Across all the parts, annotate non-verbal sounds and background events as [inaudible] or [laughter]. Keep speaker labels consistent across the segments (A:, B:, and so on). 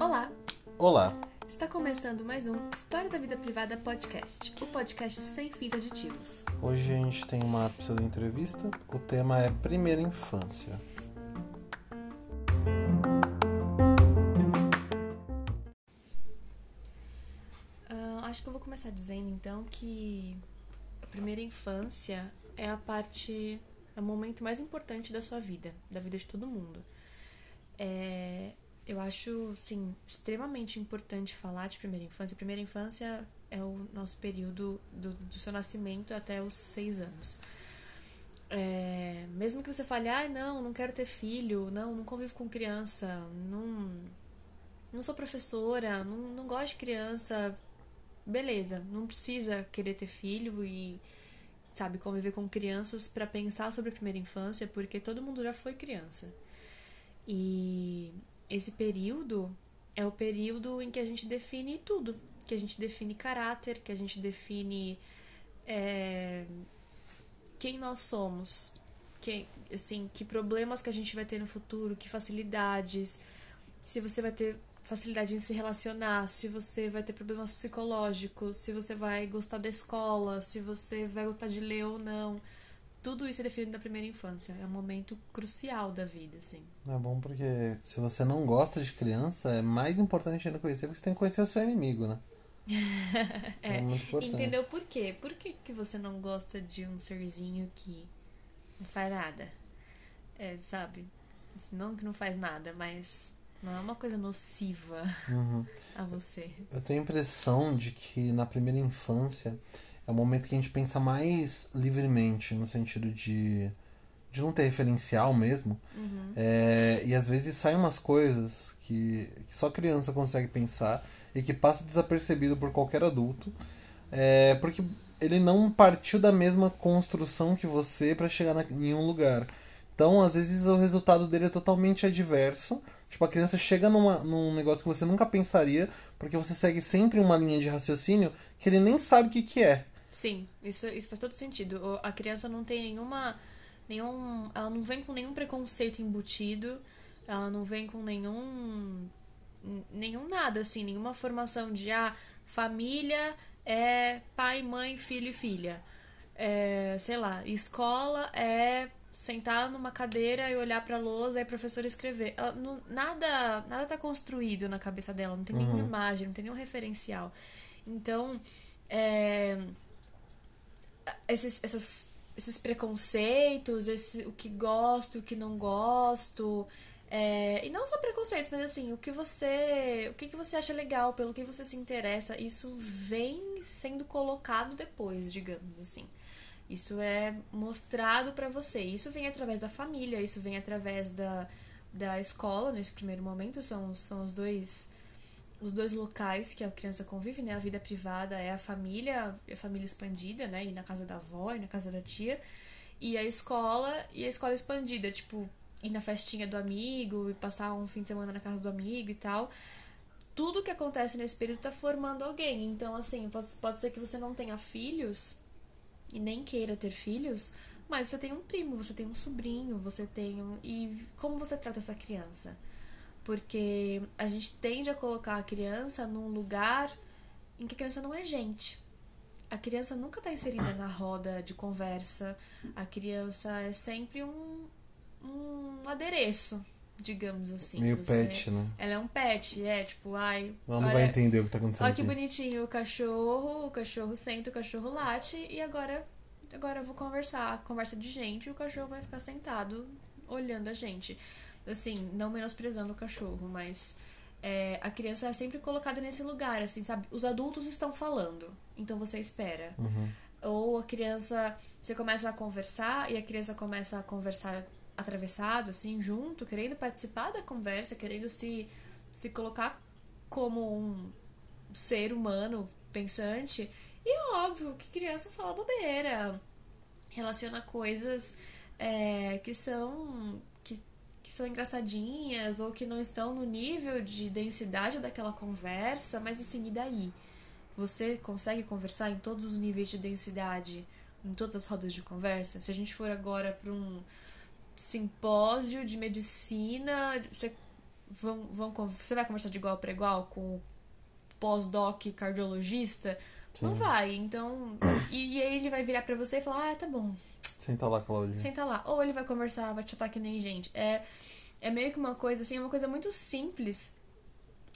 A: Olá!
B: Olá!
A: Está começando mais um História da Vida Privada Podcast, o podcast sem fins aditivos.
B: Hoje a gente tem uma pseudo entrevista. O tema é Primeira Infância.
A: Uh, acho que eu vou começar dizendo então que a primeira infância é a parte, é o momento mais importante da sua vida, da vida de todo mundo. É, eu acho, sim, extremamente importante falar de primeira infância. Primeira infância é o nosso período do, do seu nascimento até os seis anos. É, mesmo que você fale, ah, não, não quero ter filho, não, não convivo com criança, não, não sou professora, não, não gosto de criança, beleza, não precisa querer ter filho e, sabe, conviver com crianças para pensar sobre a primeira infância, porque todo mundo já foi criança. E esse período é o período em que a gente define tudo, que a gente define caráter, que a gente define é, quem nós somos, que, assim, que problemas que a gente vai ter no futuro, que facilidades, se você vai ter facilidade em se relacionar, se você vai ter problemas psicológicos, se você vai gostar da escola, se você vai gostar de ler ou não. Tudo isso é definido na primeira infância. É um momento crucial da vida, assim.
B: É bom porque se você não gosta de criança, é mais importante ainda conhecer, porque você tem que conhecer o seu inimigo, né? [laughs]
A: é, é muito importante. Entendeu por quê? Por que, que você não gosta de um serzinho que não faz nada? É, sabe? Não que não faz nada, mas não é uma coisa nociva
B: uhum.
A: a você.
B: Eu tenho a impressão de que na primeira infância é o momento que a gente pensa mais livremente, no sentido de, de não ter referencial mesmo.
A: Uhum.
B: É, e às vezes saem umas coisas que, que, só criança consegue pensar e que passa desapercebido por qualquer adulto. É, porque ele não partiu da mesma construção que você para chegar na, em um lugar. Então, às vezes, o resultado dele é totalmente adverso. Tipo, a criança chega numa, num negócio que você nunca pensaria, porque você segue sempre uma linha de raciocínio que ele nem sabe o que, que é.
A: Sim, isso, isso faz todo sentido. A criança não tem nenhuma. nenhum Ela não vem com nenhum preconceito embutido, ela não vem com nenhum. nenhum nada, assim, nenhuma formação de ah, família é pai, mãe, filho e filha. É, sei lá, escola é sentar numa cadeira e olhar para a lousa e a professora escrever. Ela, não, nada nada tá construído na cabeça dela, não tem uhum. nenhuma imagem, não tem nenhum referencial. Então, é, esses, essas, esses preconceitos, esse, o que gosto, o que não gosto. É, e não só preconceitos, mas assim, o que você. O que, que você acha legal, pelo que você se interessa, isso vem sendo colocado depois, digamos assim. Isso é mostrado para você. Isso vem através da família, isso vem através da, da escola nesse primeiro momento. São, são os dois os dois locais que a criança convive, né? A vida privada é a família, a família expandida, né? E na casa da avó, e na casa da tia. E a escola, e a escola expandida, tipo, ir na festinha do amigo, e passar um fim de semana na casa do amigo e tal. Tudo que acontece nesse período tá formando alguém. Então, assim, pode, pode ser que você não tenha filhos e nem queira ter filhos, mas você tem um primo, você tem um sobrinho, você tem um. E como você trata essa criança? Porque a gente tende a colocar a criança num lugar em que a criança não é gente. A criança nunca está inserida na roda de conversa. A criança é sempre um, um adereço, digamos assim.
B: Meio Você, pet, né?
A: Ela é um pet, é tipo, ai.
B: Ela não olha, vai entender o que está acontecendo.
A: Olha que bonitinho o cachorro, o cachorro senta, o cachorro late, e agora, agora eu vou conversar, conversa de gente, e o cachorro vai ficar sentado olhando a gente assim, não menosprezando o cachorro, mas é, a criança é sempre colocada nesse lugar, assim, sabe? Os adultos estão falando, então você espera.
B: Uhum.
A: Ou a criança, você começa a conversar e a criança começa a conversar atravessado, assim, junto, querendo participar da conversa, querendo se, se colocar como um ser humano pensante. E é óbvio que criança fala bobeira, relaciona coisas é, que são que são engraçadinhas ou que não estão no nível de densidade daquela conversa, mas assim, e daí? Você consegue conversar em todos os níveis de densidade, em todas as rodas de conversa? Se a gente for agora para um simpósio de medicina. Você, vão, vão, você vai conversar de igual para igual com o pós-doc cardiologista? Sim. Não vai. Então. E, e, aí ele vai virar para você e falar: Ah, tá bom.
B: Senta lá, Claudinha.
A: Senta lá. Ou ele vai conversar, vai te que nem gente. É, é meio que uma coisa assim, é uma coisa muito simples.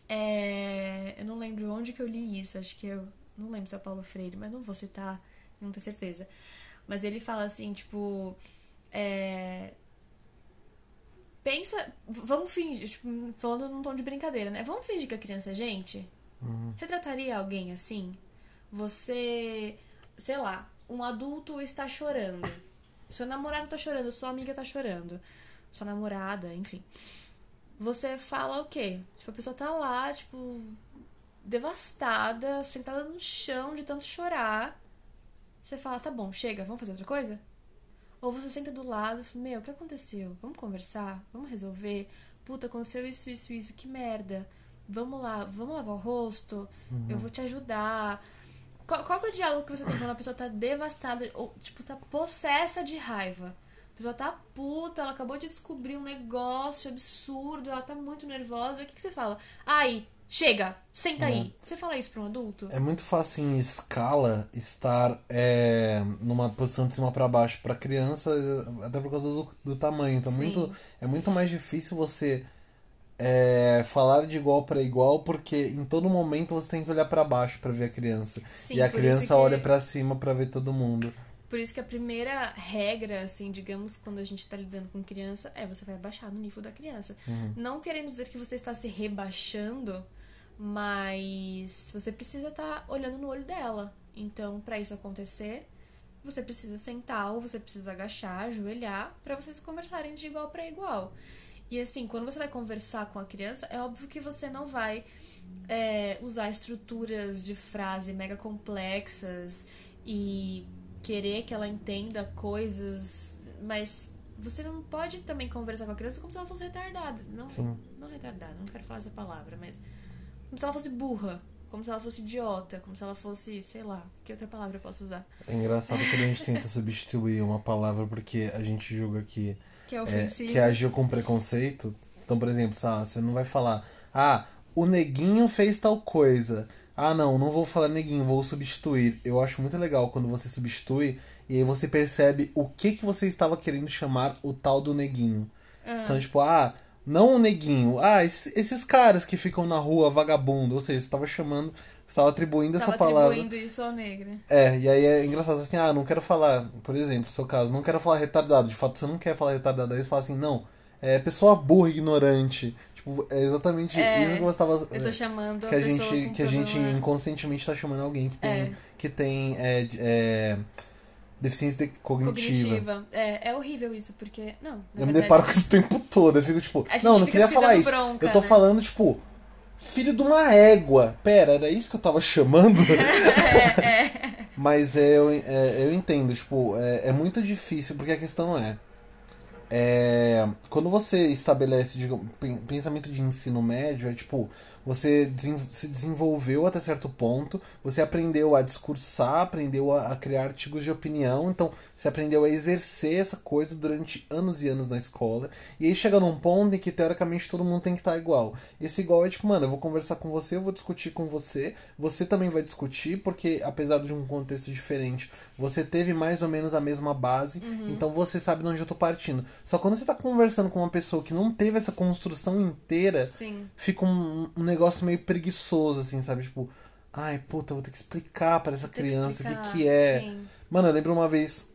A: É, eu não lembro onde que eu li isso. Acho que eu. Não lembro se é Paulo Freire, mas não vou citar, não tenho certeza. Mas ele fala assim, tipo. É, pensa. Vamos fingir, tipo, falando num tom de brincadeira, né? Vamos fingir que a criança é gente?
B: Uhum.
A: Você trataria alguém assim? Você. Sei lá, um adulto está chorando. Seu namorado tá chorando, sua amiga tá chorando. Sua namorada, enfim. Você fala o quê? Tipo, a pessoa tá lá, tipo, devastada, sentada no chão de tanto chorar. Você fala, tá bom, chega, vamos fazer outra coisa? Ou você senta do lado e fala, meu, o que aconteceu? Vamos conversar? Vamos resolver? Puta, aconteceu isso, isso, isso, que merda. Vamos lá, vamos lavar o rosto, uhum. eu vou te ajudar. Qual, qual é o diálogo que você tem quando a pessoa tá devastada, ou, tipo, tá possessa de raiva? A pessoa tá puta, ela acabou de descobrir um negócio absurdo, ela tá muito nervosa. O que, que você fala? Ai, Chega, senta é. aí. Você fala isso para um adulto?
B: É muito fácil em escala estar é, numa posição de cima para baixo para criança, até por causa do, do tamanho. Então, muito, é muito mais difícil você é, falar de igual para igual, porque em todo momento você tem que olhar para baixo para ver a criança. Sim, e a criança que... olha para cima para ver todo mundo.
A: Por isso que a primeira regra, assim, digamos, quando a gente está lidando com criança, é você vai abaixar no nível da criança.
B: Uhum.
A: Não querendo dizer que você está se rebaixando, mas você precisa estar tá olhando no olho dela. Então, para isso acontecer, você precisa sentar ou você precisa agachar, ajoelhar, para vocês conversarem de igual para igual. E assim, quando você vai conversar com a criança, é óbvio que você não vai é, usar estruturas de frase mega complexas e querer que ela entenda coisas, mas você não pode também conversar com a criança como se ela fosse retardada. Não,
B: Sim.
A: não retardada, não quero falar essa palavra, mas como se ela fosse burra. Como se ela fosse idiota, como se ela fosse, sei lá, que outra palavra eu posso usar?
B: É engraçado quando a gente tenta [laughs] substituir uma palavra porque a gente julga que,
A: que, é ofensivo.
B: É, que agiu com preconceito. Então, por exemplo, sabe, você não vai falar, ah, o neguinho fez tal coisa. Ah, não, não vou falar neguinho, vou substituir. Eu acho muito legal quando você substitui e aí você percebe o que, que você estava querendo chamar o tal do neguinho.
A: Uhum.
B: Então, tipo, ah, não o neguinho. Ah, esses caras que ficam na rua vagabundo. Ou seja, você estava chamando. Você estava atribuindo essa palavra.
A: atribuindo isso ao negro.
B: É, e aí é engraçado assim, ah, não quero falar, por exemplo, no seu caso, não quero falar retardado. De fato, você não quer falar retardado. Aí você fala assim, não, é pessoa burra, ignorante. Tipo, é exatamente
A: é,
B: isso que você estava.
A: Eu tô chamando
B: que
A: a,
B: a gente Que a gente inconscientemente está chamando alguém que tem.
A: É.
B: Que tem é, deficiência cognitiva. cognitiva.
A: É, é horrível isso, porque. Não. Eu
B: verdade, me deparo com isso o tempo todo. Eu fico tipo. Não, não queria falar isso.
A: Bronca,
B: eu tô
A: né?
B: falando, tipo. Filho de uma égua. Pera, era isso que eu tava chamando? [laughs]
A: é, é.
B: Mas é, eu, é, eu entendo, tipo, é, é muito difícil, porque a questão é. É, quando você estabelece digamos, pensamento de ensino médio, é tipo, você se desenvolveu até certo ponto, você aprendeu a discursar, aprendeu a, criar artigos de opinião, então você aprendeu a exercer essa coisa durante anos e anos na escola, e aí chega num ponto em que teoricamente todo mundo tem que estar igual. Esse igual é tipo, mano, eu vou conversar com você, eu vou discutir com você, você também vai discutir, porque apesar de um contexto diferente, você teve mais ou menos a mesma base,
A: uhum.
B: então você sabe de onde eu tô partindo. Só quando você tá conversando com uma pessoa que não teve essa construção inteira,
A: Sim.
B: fica um, um negócio meio preguiçoso, assim, sabe? Tipo, ai, puta, vou ter que explicar para essa criança o que, que é.
A: Sim.
B: Mano, eu lembro uma vez.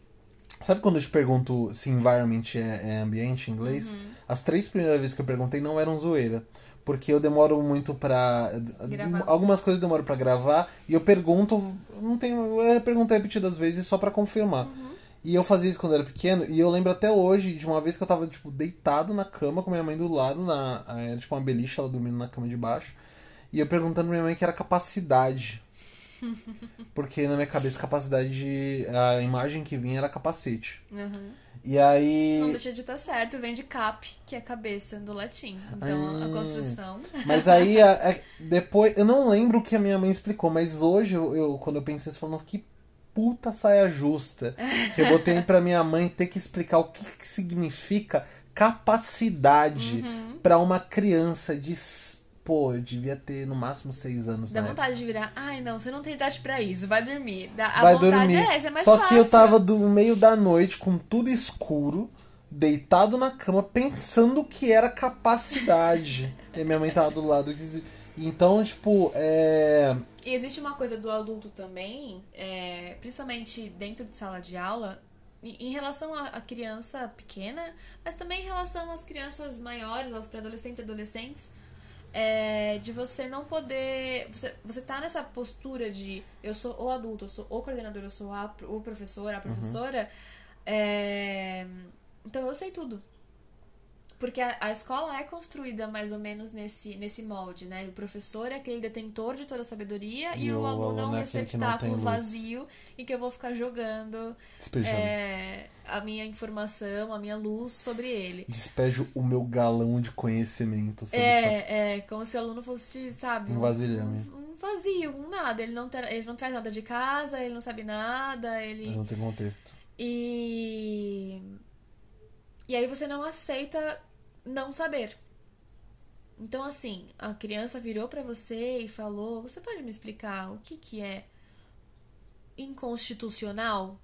B: Sabe quando eu te pergunto se environment é, é ambiente em inglês?
A: Uhum.
B: As três primeiras vezes que eu perguntei não eram zoeira. Porque eu demoro muito pra.
A: Gravar.
B: Algumas coisas eu demoro pra gravar e eu pergunto. Não tenho. Eu pergunto repetidas vezes só para confirmar.
A: Uhum.
B: E eu fazia isso quando eu era pequeno, e eu lembro até hoje de uma vez que eu tava, tipo, deitado na cama com minha mãe do lado, na, era tipo uma beliche, ela dormindo na cama de baixo. E eu perguntando pra minha mãe que era capacidade. [laughs] Porque na minha cabeça, capacidade de. A imagem que vinha era capacete.
A: Uhum.
B: E aí.
A: Não deixa de estar certo, vem de cap, que é cabeça do latim. Então
B: ah,
A: a construção.
B: Mas aí, a, [laughs] a, depois. Eu não lembro o que a minha mãe explicou, mas hoje, eu, eu quando eu penso isso, falando que puta saia justa. Que eu botei pra minha mãe ter que explicar o que, que significa capacidade
A: Uhum.
B: pra uma criança de. Pô, eu devia ter no máximo seis anos
A: Dá vontade de virar. Ai, não, você não tem idade pra isso. Vai dormir. Dá, a
B: vai
A: vontade
B: dormir.
A: é essa, é mais
B: Só
A: fácil.
B: que eu tava do meio da noite, com tudo escuro, deitado na cama, pensando que era capacidade. e minha mãe tava do lado. que- Então, tipo, é.
A: E existe uma coisa do adulto também, é, principalmente dentro de sala de aula, em relação à criança pequena, mas também em relação às crianças maiores, aos pré-adolescentes e adolescentes, é, de você não poder. Você, você tá nessa postura de eu sou o adulto, eu sou o coordenador, eu sou a, o professor, a professora. é, então eu sei tudo. Porque a, a escola é construída mais ou menos nesse, nesse molde, né? O professor é aquele detentor de toda a sabedoria e,
B: E
A: o,
B: o
A: aluno é um
B: aluno é tem
A: receptáculo vazio e que eu vou ficar jogando é, a minha informação, a minha luz sobre ele.
B: Despejo o meu galão de conhecimento sobre.
A: É, é, como se o aluno fosse, sabe?
B: Um vasilhame.
A: Um, um vazio, um nada. Ele não, tra- ele não traz nada de casa, ele não sabe nada, ele.
B: Não tem contexto.
A: E. E aí você não aceita não saber. Então, assim, a criança virou pra você e falou: Você pode me explicar o que, que é inconstitucional?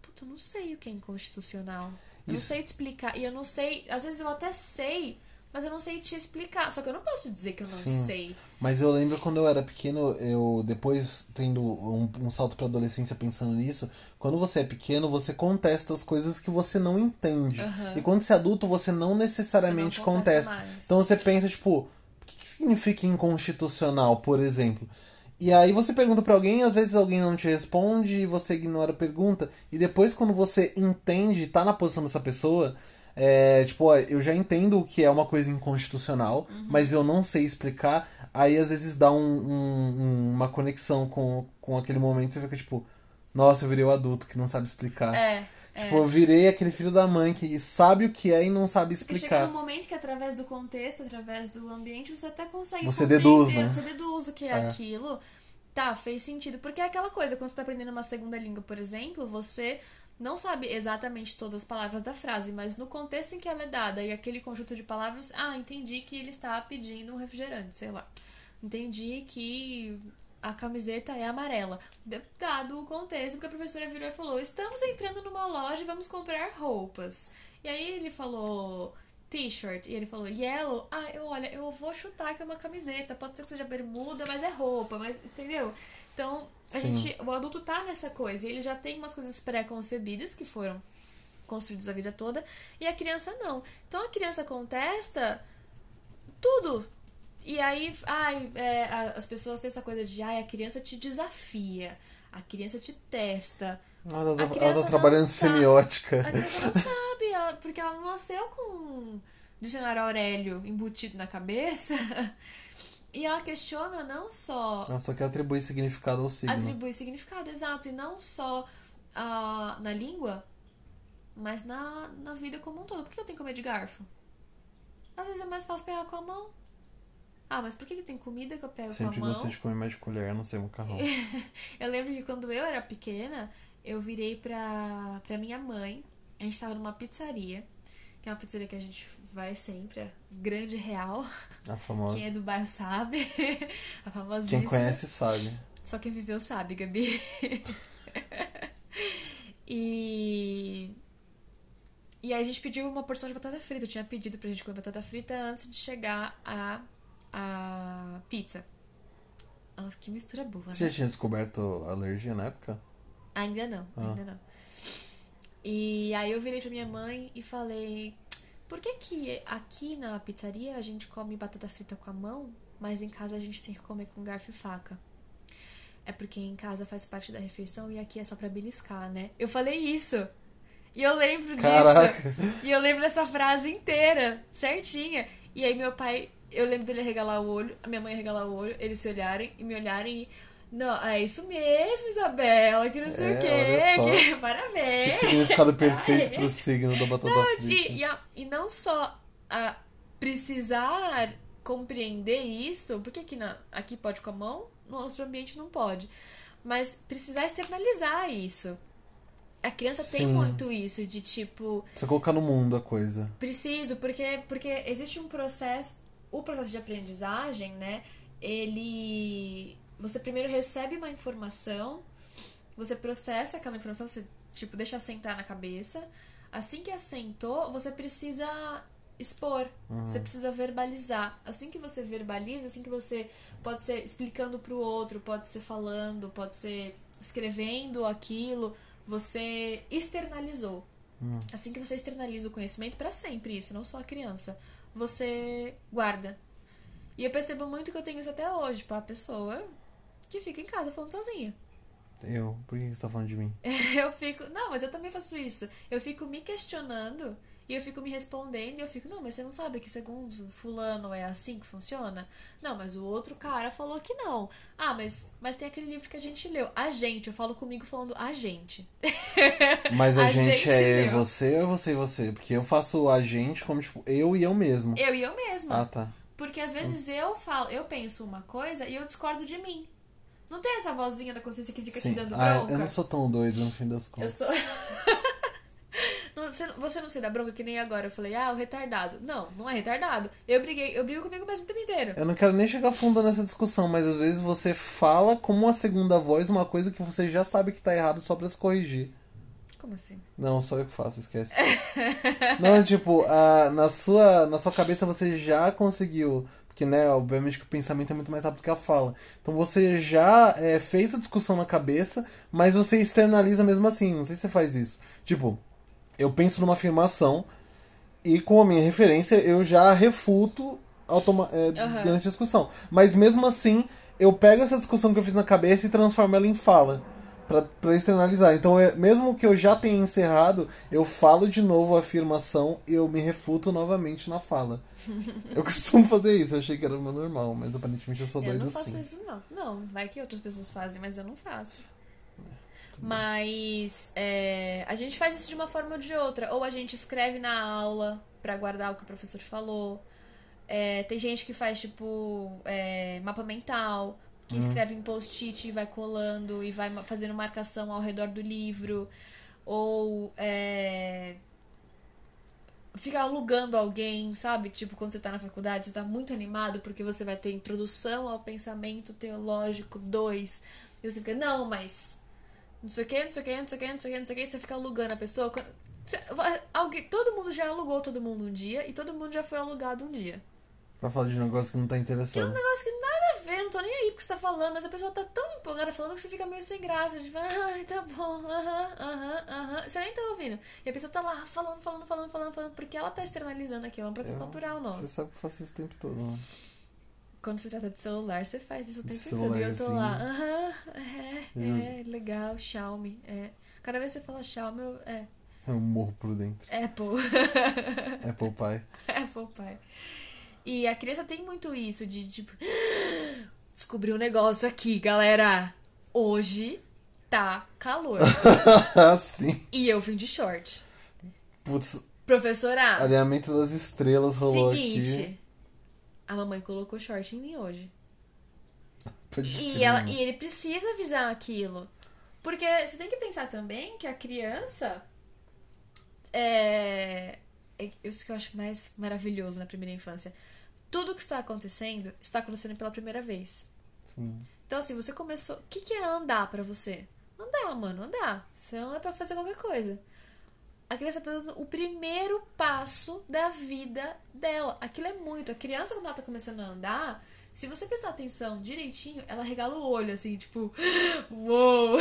A: Puta, eu não sei o que é inconstitucional. Eu não
B: Isso.
A: sei te explicar. E eu não sei. Às vezes eu até sei, mas eu não sei te explicar. Só que eu não posso dizer que eu não
B: Sim.
A: sei.
B: Mas eu lembro quando eu era pequeno, eu depois tendo um, um salto pra adolescência pensando nisso, quando você é pequeno, você contesta as coisas que você não entende.
A: Aham.
B: E quando você é adulto, você não necessariamente
A: Você não contesta
B: contesta. Então você pensa, tipo, o que, que significa inconstitucional, por exemplo? E aí você pergunta pra alguém, às vezes alguém não te responde e você ignora a pergunta. E depois, quando você entende, tá na posição dessa pessoa, é, tipo, eu já entendo o que é uma coisa inconstitucional,
A: Uhum.
B: mas eu não sei explicar. Aí às vezes dá um- um- um- uma conexão com, com aquele momento e você fica tipo, nossa, eu virei o adulto que não sabe explicar.
A: É.
B: Tipo, eu virei aquele filho da mãe que sabe o que é e não sabe
A: Porque chega
B: explicar.
A: num momento que através do contexto, através do ambiente, você até consegue
B: Você deduz, né?
A: Você deduz o que é,
B: É.
A: aquilo. Tá, fez sentido. Porque é aquela coisa, quando você tá aprendendo uma segunda língua, por exemplo, você não sabe exatamente todas as palavras da frase, mas no contexto em que ela é dada e aquele conjunto de palavras, ah, entendi que ele está pedindo um refrigerante, sei lá. Entendi que a camiseta é amarela. Dado o contexto, porque a professora virou e falou: Estamos entrando numa loja e vamos comprar roupas. E aí ele falou t-shirt e ele falou yellow. Ah, eu, olha, eu vou chutar que é uma camiseta. Pode ser que seja bermuda, mas é roupa, mas entendeu? Então, a
B: Sim.
A: gente, o adulto tá nessa coisa e ele já tem umas coisas pré-concebidas que foram construídas a vida toda e a criança não. Então a criança contesta tudo. E aí, ai, é, as pessoas têm essa coisa de, ai, a criança te desafia, a criança te testa.
B: Ela tá,
A: A
B: ela tá trabalhando semiótica.
A: A criança não [laughs] sabe, ela- porque ela não nasceu com dicionário Aurélio embutido na cabeça. E ela questiona não só
B: Ela só quer atribuir significado ao signo.
A: atribui significado, exato, e não só ah, na língua, mas na, na vida como um todo. Por que eu tenho que comer de garfo? Às vezes é mais fácil pegar com a mão. Ah, mas por que, que tem comida que eu pego
B: Sempre
A: com a mão?
B: gostei de comer mais de colher, não sei, macarrão. [laughs]
A: Eu lembro que quando eu era pequena, eu virei pra, pra minha mãe. A gente tava numa pizzaria, que é uma pizzaria que a gente vai sempre, a Grande Real.
B: A famosa.
A: Quem é do bairro sabe. [laughs] a famosíssima.
B: Quem conhece sabe.
A: Só quem viveu sabe, Gabi. [laughs] e. E aí a gente pediu uma porção de batata frita. Eu tinha pedido pra gente comer batata frita antes de chegar a, a pizza. Nossa, que mistura boa, né?
B: Você já tinha descoberto alergia na época?
A: Ainda não,
B: Ah.
A: ainda não. E aí eu virei pra minha mãe e falei: Por que que aqui na pizzaria a gente come batata frita com a mão, mas em casa a gente tem que comer com garfo e faca? É porque em casa faz parte da refeição e aqui é só pra beliscar, né? Eu falei isso. E eu lembro
B: Caraca.
A: disso. E eu lembro dessa frase inteira, certinha. E aí meu pai, eu lembro dele regalar o olho, a minha mãe regalar o olho, eles se olharem e me olharem e. Não, é isso mesmo, Isabela, que não sei
B: É,
A: o quê. Que, [laughs]
B: Que
A: parabéns.
B: significado perfeito pro signo da batata
A: Não, de-
B: frita.
A: e, a- e não só a precisar compreender isso, porque aqui, na, aqui pode com a mão, no outro ambiente não pode. mas precisar externalizar isso. A criança tem
B: Sim.
A: muito isso de tipo,
B: Você colocar no mundo a coisa.
A: preciso, porque porque existe um processo, o processo de aprendizagem, né? Ele você primeiro recebe uma informação, você processa aquela informação, você tipo deixa assentar na cabeça. Assim que assentou, você precisa expor, você precisa verbalizar. Assim que você verbaliza, assim que você pode ser explicando pro outro, pode ser falando, pode ser escrevendo aquilo, você externalizou. Assim que você externaliza o conhecimento para sempre, isso, não só a criança, você guarda. E eu percebo muito que eu tenho isso até hoje, tipo, a pessoa que fica em casa falando sozinha.
B: Eu? Por que você tá falando de mim? [laughs]
A: Eu fico. Não, mas eu também faço isso. Eu fico me questionando e eu fico me respondendo e eu fico, não, mas você não sabe que segundo fulano é assim que funciona? Não, mas o outro cara falou que não. Ah, mas, mas tem aquele livro que a gente leu. A gente, eu falo comigo falando a gente. [laughs]
B: Mas a,
A: A
B: gente,
A: gente
B: é
A: leu.
B: você ou é você e você? Porque eu faço a gente como, tipo, eu e eu mesmo.
A: Eu e eu mesma.
B: Ah, tá.
A: Porque às vezes eu falo, eu penso uma coisa e eu discordo de mim. Não tem essa vozinha da consciência que fica
B: Sim.
A: te dando
B: Ah,
A: bronca?
B: eu não sou tão doido no fim das
A: Eu
B: contas.
A: sou. [laughs] Não, você, você não se dá bronca que nem agora. Eu falei, ah, o retardado. Não, não é retardado. Eu briguei, eu brigo comigo mesmo o tempo inteiro.
B: Eu não quero nem chegar fundo nessa discussão, mas às vezes você fala como uma segunda voz uma coisa que você já sabe que tá errado só pra se corrigir.
A: Como assim?
B: Não, só eu que faço, esquece. [laughs] não, tipo, a, na, sua, na sua cabeça você já conseguiu. Porque, né, obviamente que o pensamento é muito mais rápido que a fala. Então você já é, fez a discussão na cabeça, mas você externaliza mesmo assim. Não sei se você faz isso. Tipo, eu penso numa afirmação e com a minha referência eu já refuto automa é,
A: Aham.
B: durante a discussão. Mas mesmo assim, eu pego essa discussão que eu fiz na cabeça e transformo ela em fala. Pra, pra externalizar. Então, é, mesmo que eu já tenha encerrado, eu falo de novo a afirmação e eu me refuto novamente na fala. [laughs] eu costumo fazer isso, eu achei que era o meu normal, mas aparentemente eu sou
A: Eu
B: doido
A: não faço
B: assim.
A: isso, não. Não, vai que outras pessoas fazem, mas eu não faço. Mas é, a gente faz isso de uma forma ou de outra. Ou a gente escreve na aula pra guardar o que o professor falou. É, tem gente que faz, tipo, é, mapa mental, que escreve em post-it e vai colando e vai fazendo marcação ao redor do livro. Ou é, fica alugando alguém, sabe? Tipo, quando você tá na faculdade, você tá muito animado porque você vai ter introdução ao pensamento teológico 2. E você fica, não, mas. Não sei o que, não sei o que, não sei o que, não sei o que, não sei o que. Você fica alugando a pessoa. Você- alguém, todo mundo já alugou todo mundo um dia e todo mundo já foi alugado um dia.
B: Pra falar de um negócio que não tá
A: Que é um negócio que nada a ver, não tô nem aí porque você tá falando, mas a pessoa tá tão empolgada falando que você fica meio sem graça. Tipo, ai, tá bom, aham, aham, aham. Você nem tá ouvindo. E a pessoa tá lá falando, falando, falando, falando, falando, porque ela tá externalizando aquilo. É um processo
B: Eu-
A: natural
B: Você
A: nosso.
B: sabe que eu faço isso o tempo todo, né?
A: Quando se trata de celular, você faz isso o tempo todo. E eu tô lá, aham, é, é, legal, Xiaomi, é. Cada vez que você fala Xiaomi, eu, é,
B: Eu morro por dentro.
A: Apple.
B: Apple Pie. [laughs]
A: Apple Pie. E a criança tem muito isso de tipo. [gasps] Descobri um negócio aqui, galera. Hoje tá calor. [laughs]
B: Sim.
A: e eu vim de short.
B: Putz,
A: Professora,
B: alinhamento das estrelas rolou
A: seguinte.
B: aqui.
A: A mamãe colocou short em mim hoje.
B: Pode
A: E, ela, e ele precisa avisar aquilo. Porque você tem que pensar também que a criança. É. é Isso que eu acho mais maravilhoso na primeira infância. Tudo que está acontecendo está acontecendo pela primeira vez.
B: Sim.
A: Então, assim, você começou. O que, que é andar pra você? Andar, mano, andar. Você anda pra fazer qualquer coisa. A criança tá dando o primeiro passo da vida dela. Aquilo é muito. A criança, quando ela tá começando a andar, se você prestar atenção direitinho, ela regala o olho, assim, tipo, [gasps] uou!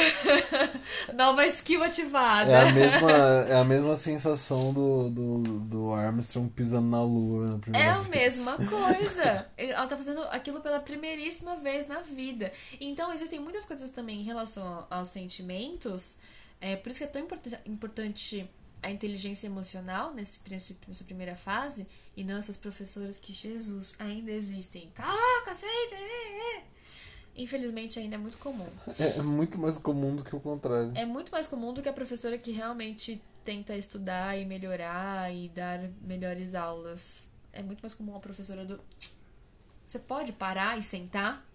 A: [laughs] Nova skill ativada.
B: É a mesma, é a mesma sensação do, do, do Armstrong pisando na lua na primeira
A: É a
B: vez.
A: mesma [laughs] coisa. Ela tá fazendo aquilo pela primeiríssima vez na vida. Então, existem muitas coisas também em relação aos sentimentos. É, por isso que é tão importan- importante a inteligência emocional nesse, nessa primeira fase. E não essas professoras que, Jesus, ainda existem. Cala, cacete! é, é. Infelizmente, ainda é muito comum.
B: É, é muito mais comum do que o contrário.
A: É muito mais comum do que a professora que realmente tenta estudar e melhorar e dar melhores aulas. É muito mais comum a professora do. Você pode parar e sentar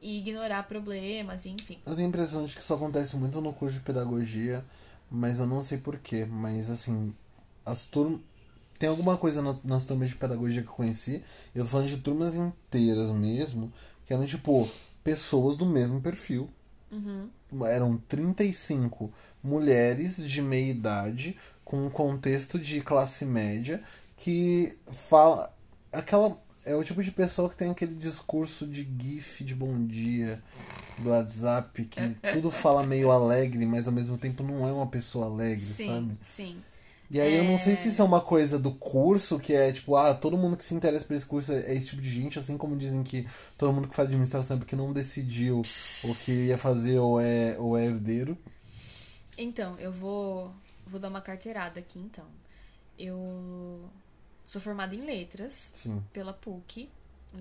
A: e ignorar problemas, enfim.
B: Eu tenho a impressão de que isso acontece muito no curso de pedagogia, mas eu não sei porquê. Mas assim, as turmas. Tem alguma coisa na- nas turmas de pedagogia que eu conheci, eu tô falando de turmas inteiras mesmo, que eram tipo pessoas do mesmo perfil. Eram 35 mulheres de meia idade, com um contexto de classe média, que fala. Aquela. É o tipo de pessoa que tem aquele discurso de gif de bom dia do WhatsApp, que tudo fala meio alegre, mas ao mesmo tempo não é uma pessoa alegre,
A: Sim,
B: sabe?
A: sim.
B: E aí eu não sei se isso é uma coisa do curso, que é tipo, ah, todo mundo que se interessa por esse curso é esse tipo de gente, assim como dizem que todo mundo que faz administração é porque não decidiu o que ia fazer ou é, ou é herdeiro.
A: Então, eu vou, vou dar uma carteirada aqui, então. Eu sou formada em letras
B: Sim.
A: pela PUC.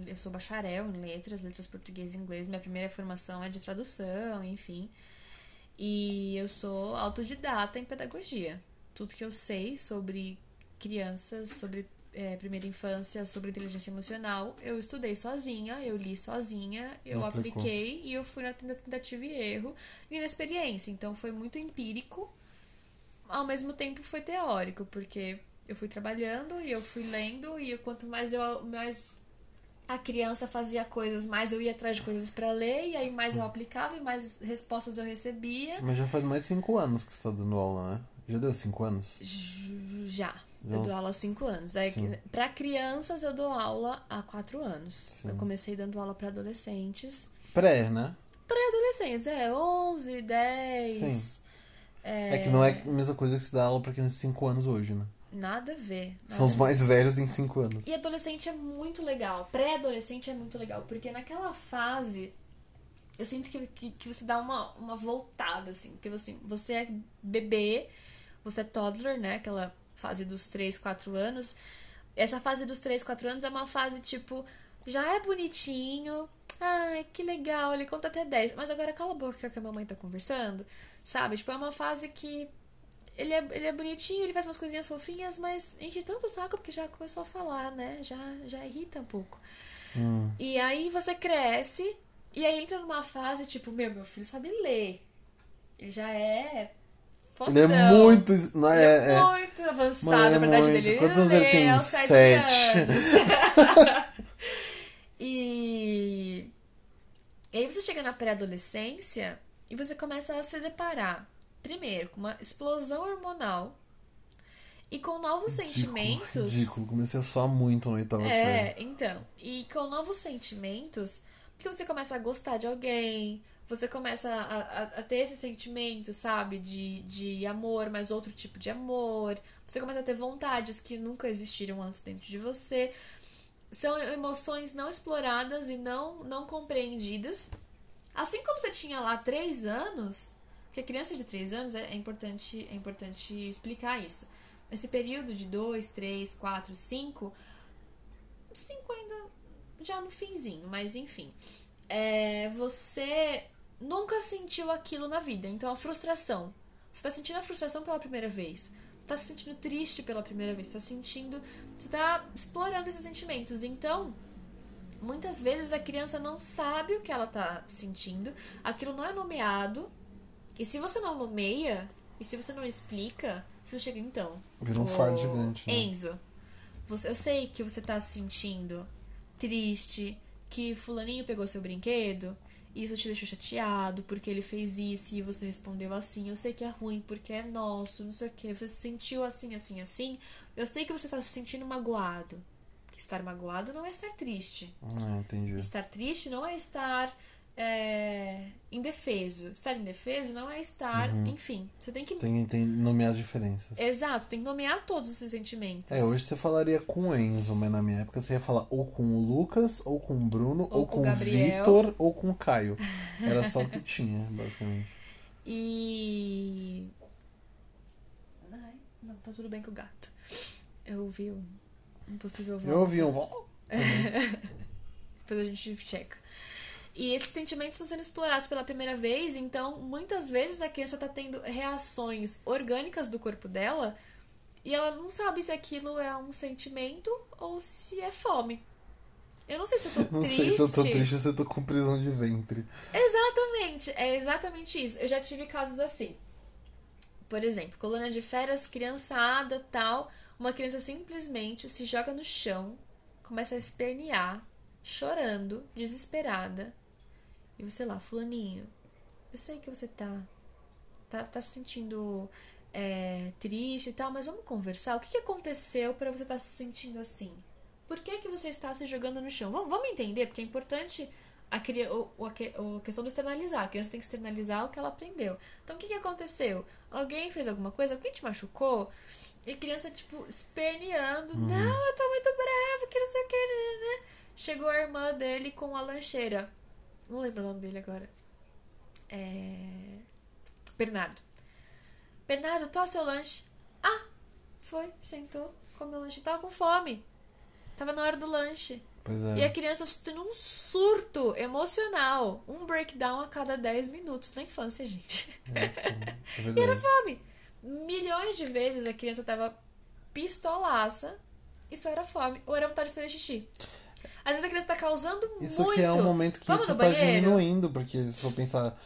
A: Eu sou bacharel em letras, letras português e inglês. Minha primeira formação é de tradução, enfim. E eu sou autodidata em pedagogia. Tudo que eu sei sobre crianças, sobre é, primeira infância, sobre inteligência emocional, eu estudei sozinha, eu li sozinha, eu
B: Aplicou.
A: apliquei e eu fui na tentativa e erro e na experiência. Então foi muito empírico, ao mesmo tempo foi teórico, porque eu fui trabalhando e eu fui lendo e quanto mais eu mais a criança fazia coisas, mais eu ia atrás de coisas pra ler e aí mais eu aplicava e mais respostas eu recebia.
B: Mas já faz mais de cinco anos que você tá dando aula, né? Já deu cinco anos?
A: Ju- Já. Eu dou aula há cinco anos. Aí,
B: Sim.
A: para crianças, eu dou aula há quatro anos.
B: Sim.
A: Eu comecei dando aula para adolescentes.
B: Pré, né?
A: Pré-adolescentes, é, 11, 10.
B: Sim. É... que não é a mesma coisa que se dá aula pra criança de cinco anos hoje, né?
A: Nada a ver. nada
B: São os mais velhos em cinco anos.
A: E adolescente é muito legal. Pré-adolescente é muito legal. Porque naquela fase, eu sinto que, que, que você dá uma, uma voltada, assim. Porque assim, você é bebê, você é toddler, né? Aquela fase dos 3, 4 anos. Essa fase dos 3, 4 anos é uma fase, tipo, já é bonitinho. Ai, que legal, ele conta até 10. Mas agora cala a boca que a mamãe tá conversando. Sabe? Tipo, é uma fase que ele é, ele é bonitinho, ele faz umas coisinhas fofinhas, mas enche tanto o saco porque já começou a falar, né? Já, já irrita um pouco.
B: Hum.
A: E aí você cresce, e aí entra numa fase tipo, meu, meu filho sabe ler. Ele já é. Fodão.
B: Ele é muito. Não,
A: Ele
B: é, é.
A: muito avançado,
B: é
A: a verdade
B: muito.
A: dele.
B: Quantos anos ele
A: lê
B: tem?
A: aos sete
B: Sete.
A: anos. [laughs] e... e aí você chega na pré-adolescência e você começa a se deparar, primeiro, com uma explosão hormonal e com novos sentimentos.
B: Ridículo, comecei a soar muito no oitava série.
A: É, então. E com novos sentimentos, porque você começa a gostar de alguém, você começa a, a, a ter esse sentimento, sabe? De, de amor, mas outro tipo de amor. Você começa a ter vontades que nunca existiram antes dentro de você. São emoções não exploradas e não, não compreendidas. Assim como você tinha lá três anos, porque criança de três anos é, é importante, é importante explicar isso. Esse período de dois, três, quatro, cinco, cinco ainda já no finzinho, mas enfim. É, você nunca sentiu aquilo na vida. Então a frustração. Você tá sentindo a frustração pela primeira vez. Você tá se sentindo triste pela primeira vez. Você tá sentindo. Você tá explorando esses sentimentos. Então, muitas vezes a criança não sabe o que ela tá sentindo. Aquilo não é nomeado. E se você não nomeia, e se você não explica, você chega então.
B: Vira um fardo gigante. Né?
A: Enzo, você, eu sei que você tá se sentindo triste, que fulaninho pegou seu brinquedo, e isso te deixou chateado porque ele fez isso e você respondeu assim. Eu sei que é ruim porque é nosso, não sei o que. Você se sentiu assim, assim, assim. Eu sei que você tá se sentindo magoado. Porque estar magoado não é estar triste.
B: Ah, entendi.
A: Estar triste não é estar é, indefeso. Estar indefeso não é estar. Enfim, você tem que.
B: Tem, tem nomear as diferenças.
A: Exato, tem que nomear todos esses sentimentos.
B: É, hoje você falaria com o Enzo, mas na minha época você ia falar ou com o Lucas, ou com o Bruno,
A: Ou
B: ou,
A: com
B: com
A: o.
B: Vitor, ou com o Caio. Era só o que tinha, basicamente. [laughs]
A: E. Ai, não, tá tudo bem com o gato. Eu ouvi um, um possível
B: Eu ouvi um. [laughs]
A: Depois a gente checa. E esses sentimentos estão sendo explorados pela primeira vez, então muitas vezes a criança está tendo reações orgânicas do corpo dela e ela não sabe se aquilo é um sentimento ou se é fome. Eu não sei se eu tô [laughs]
B: Não
A: triste.
B: sei se eu tô triste ou se eu tô com prisão de ventre.
A: Exatamente, é exatamente isso. Eu já tive casos assim. Por exemplo, colônia de férias, criançada, tal. Uma criança simplesmente se joga no chão, começa a espernear, chorando, desesperada. E você lá, fulaninho, eu sei que você tá tá, tá se sentindo é, triste e tal, mas vamos conversar. O que, que aconteceu para você estar tá se sentindo assim? Por que, que você está se jogando no chão? Vamos, vamos entender, porque é importante a, a, a questão do externalizar. A criança tem que externalizar o que ela aprendeu. Então, o que, que aconteceu? Alguém fez alguma coisa? Alguém te machucou? E a criança, tipo, esperneando. Uhum. Não, eu tô muito bravo, que não sei o que, né, né, né? Chegou a irmã dele com a lancheira. Não lembro o nome dele agora. É... Bernardo. Bernardo, tô seu lanche. Ah, foi, sentou, comeu o lanche. Tava com fome. Tava na hora do lanche.
B: Pois é.
A: E a criança tendo um surto emocional. Um breakdown a cada 10 minutos na infância, gente.
B: É, é [laughs]
A: e era fome. Milhões de vezes a criança tava pistolaça e só era fome. Ou era vontade de fazer xixi. Às vezes a criança tá causando
B: isso
A: muito.
B: Isso que é um momento que
A: Vamos
B: isso tá diminuindo, porque se for pensar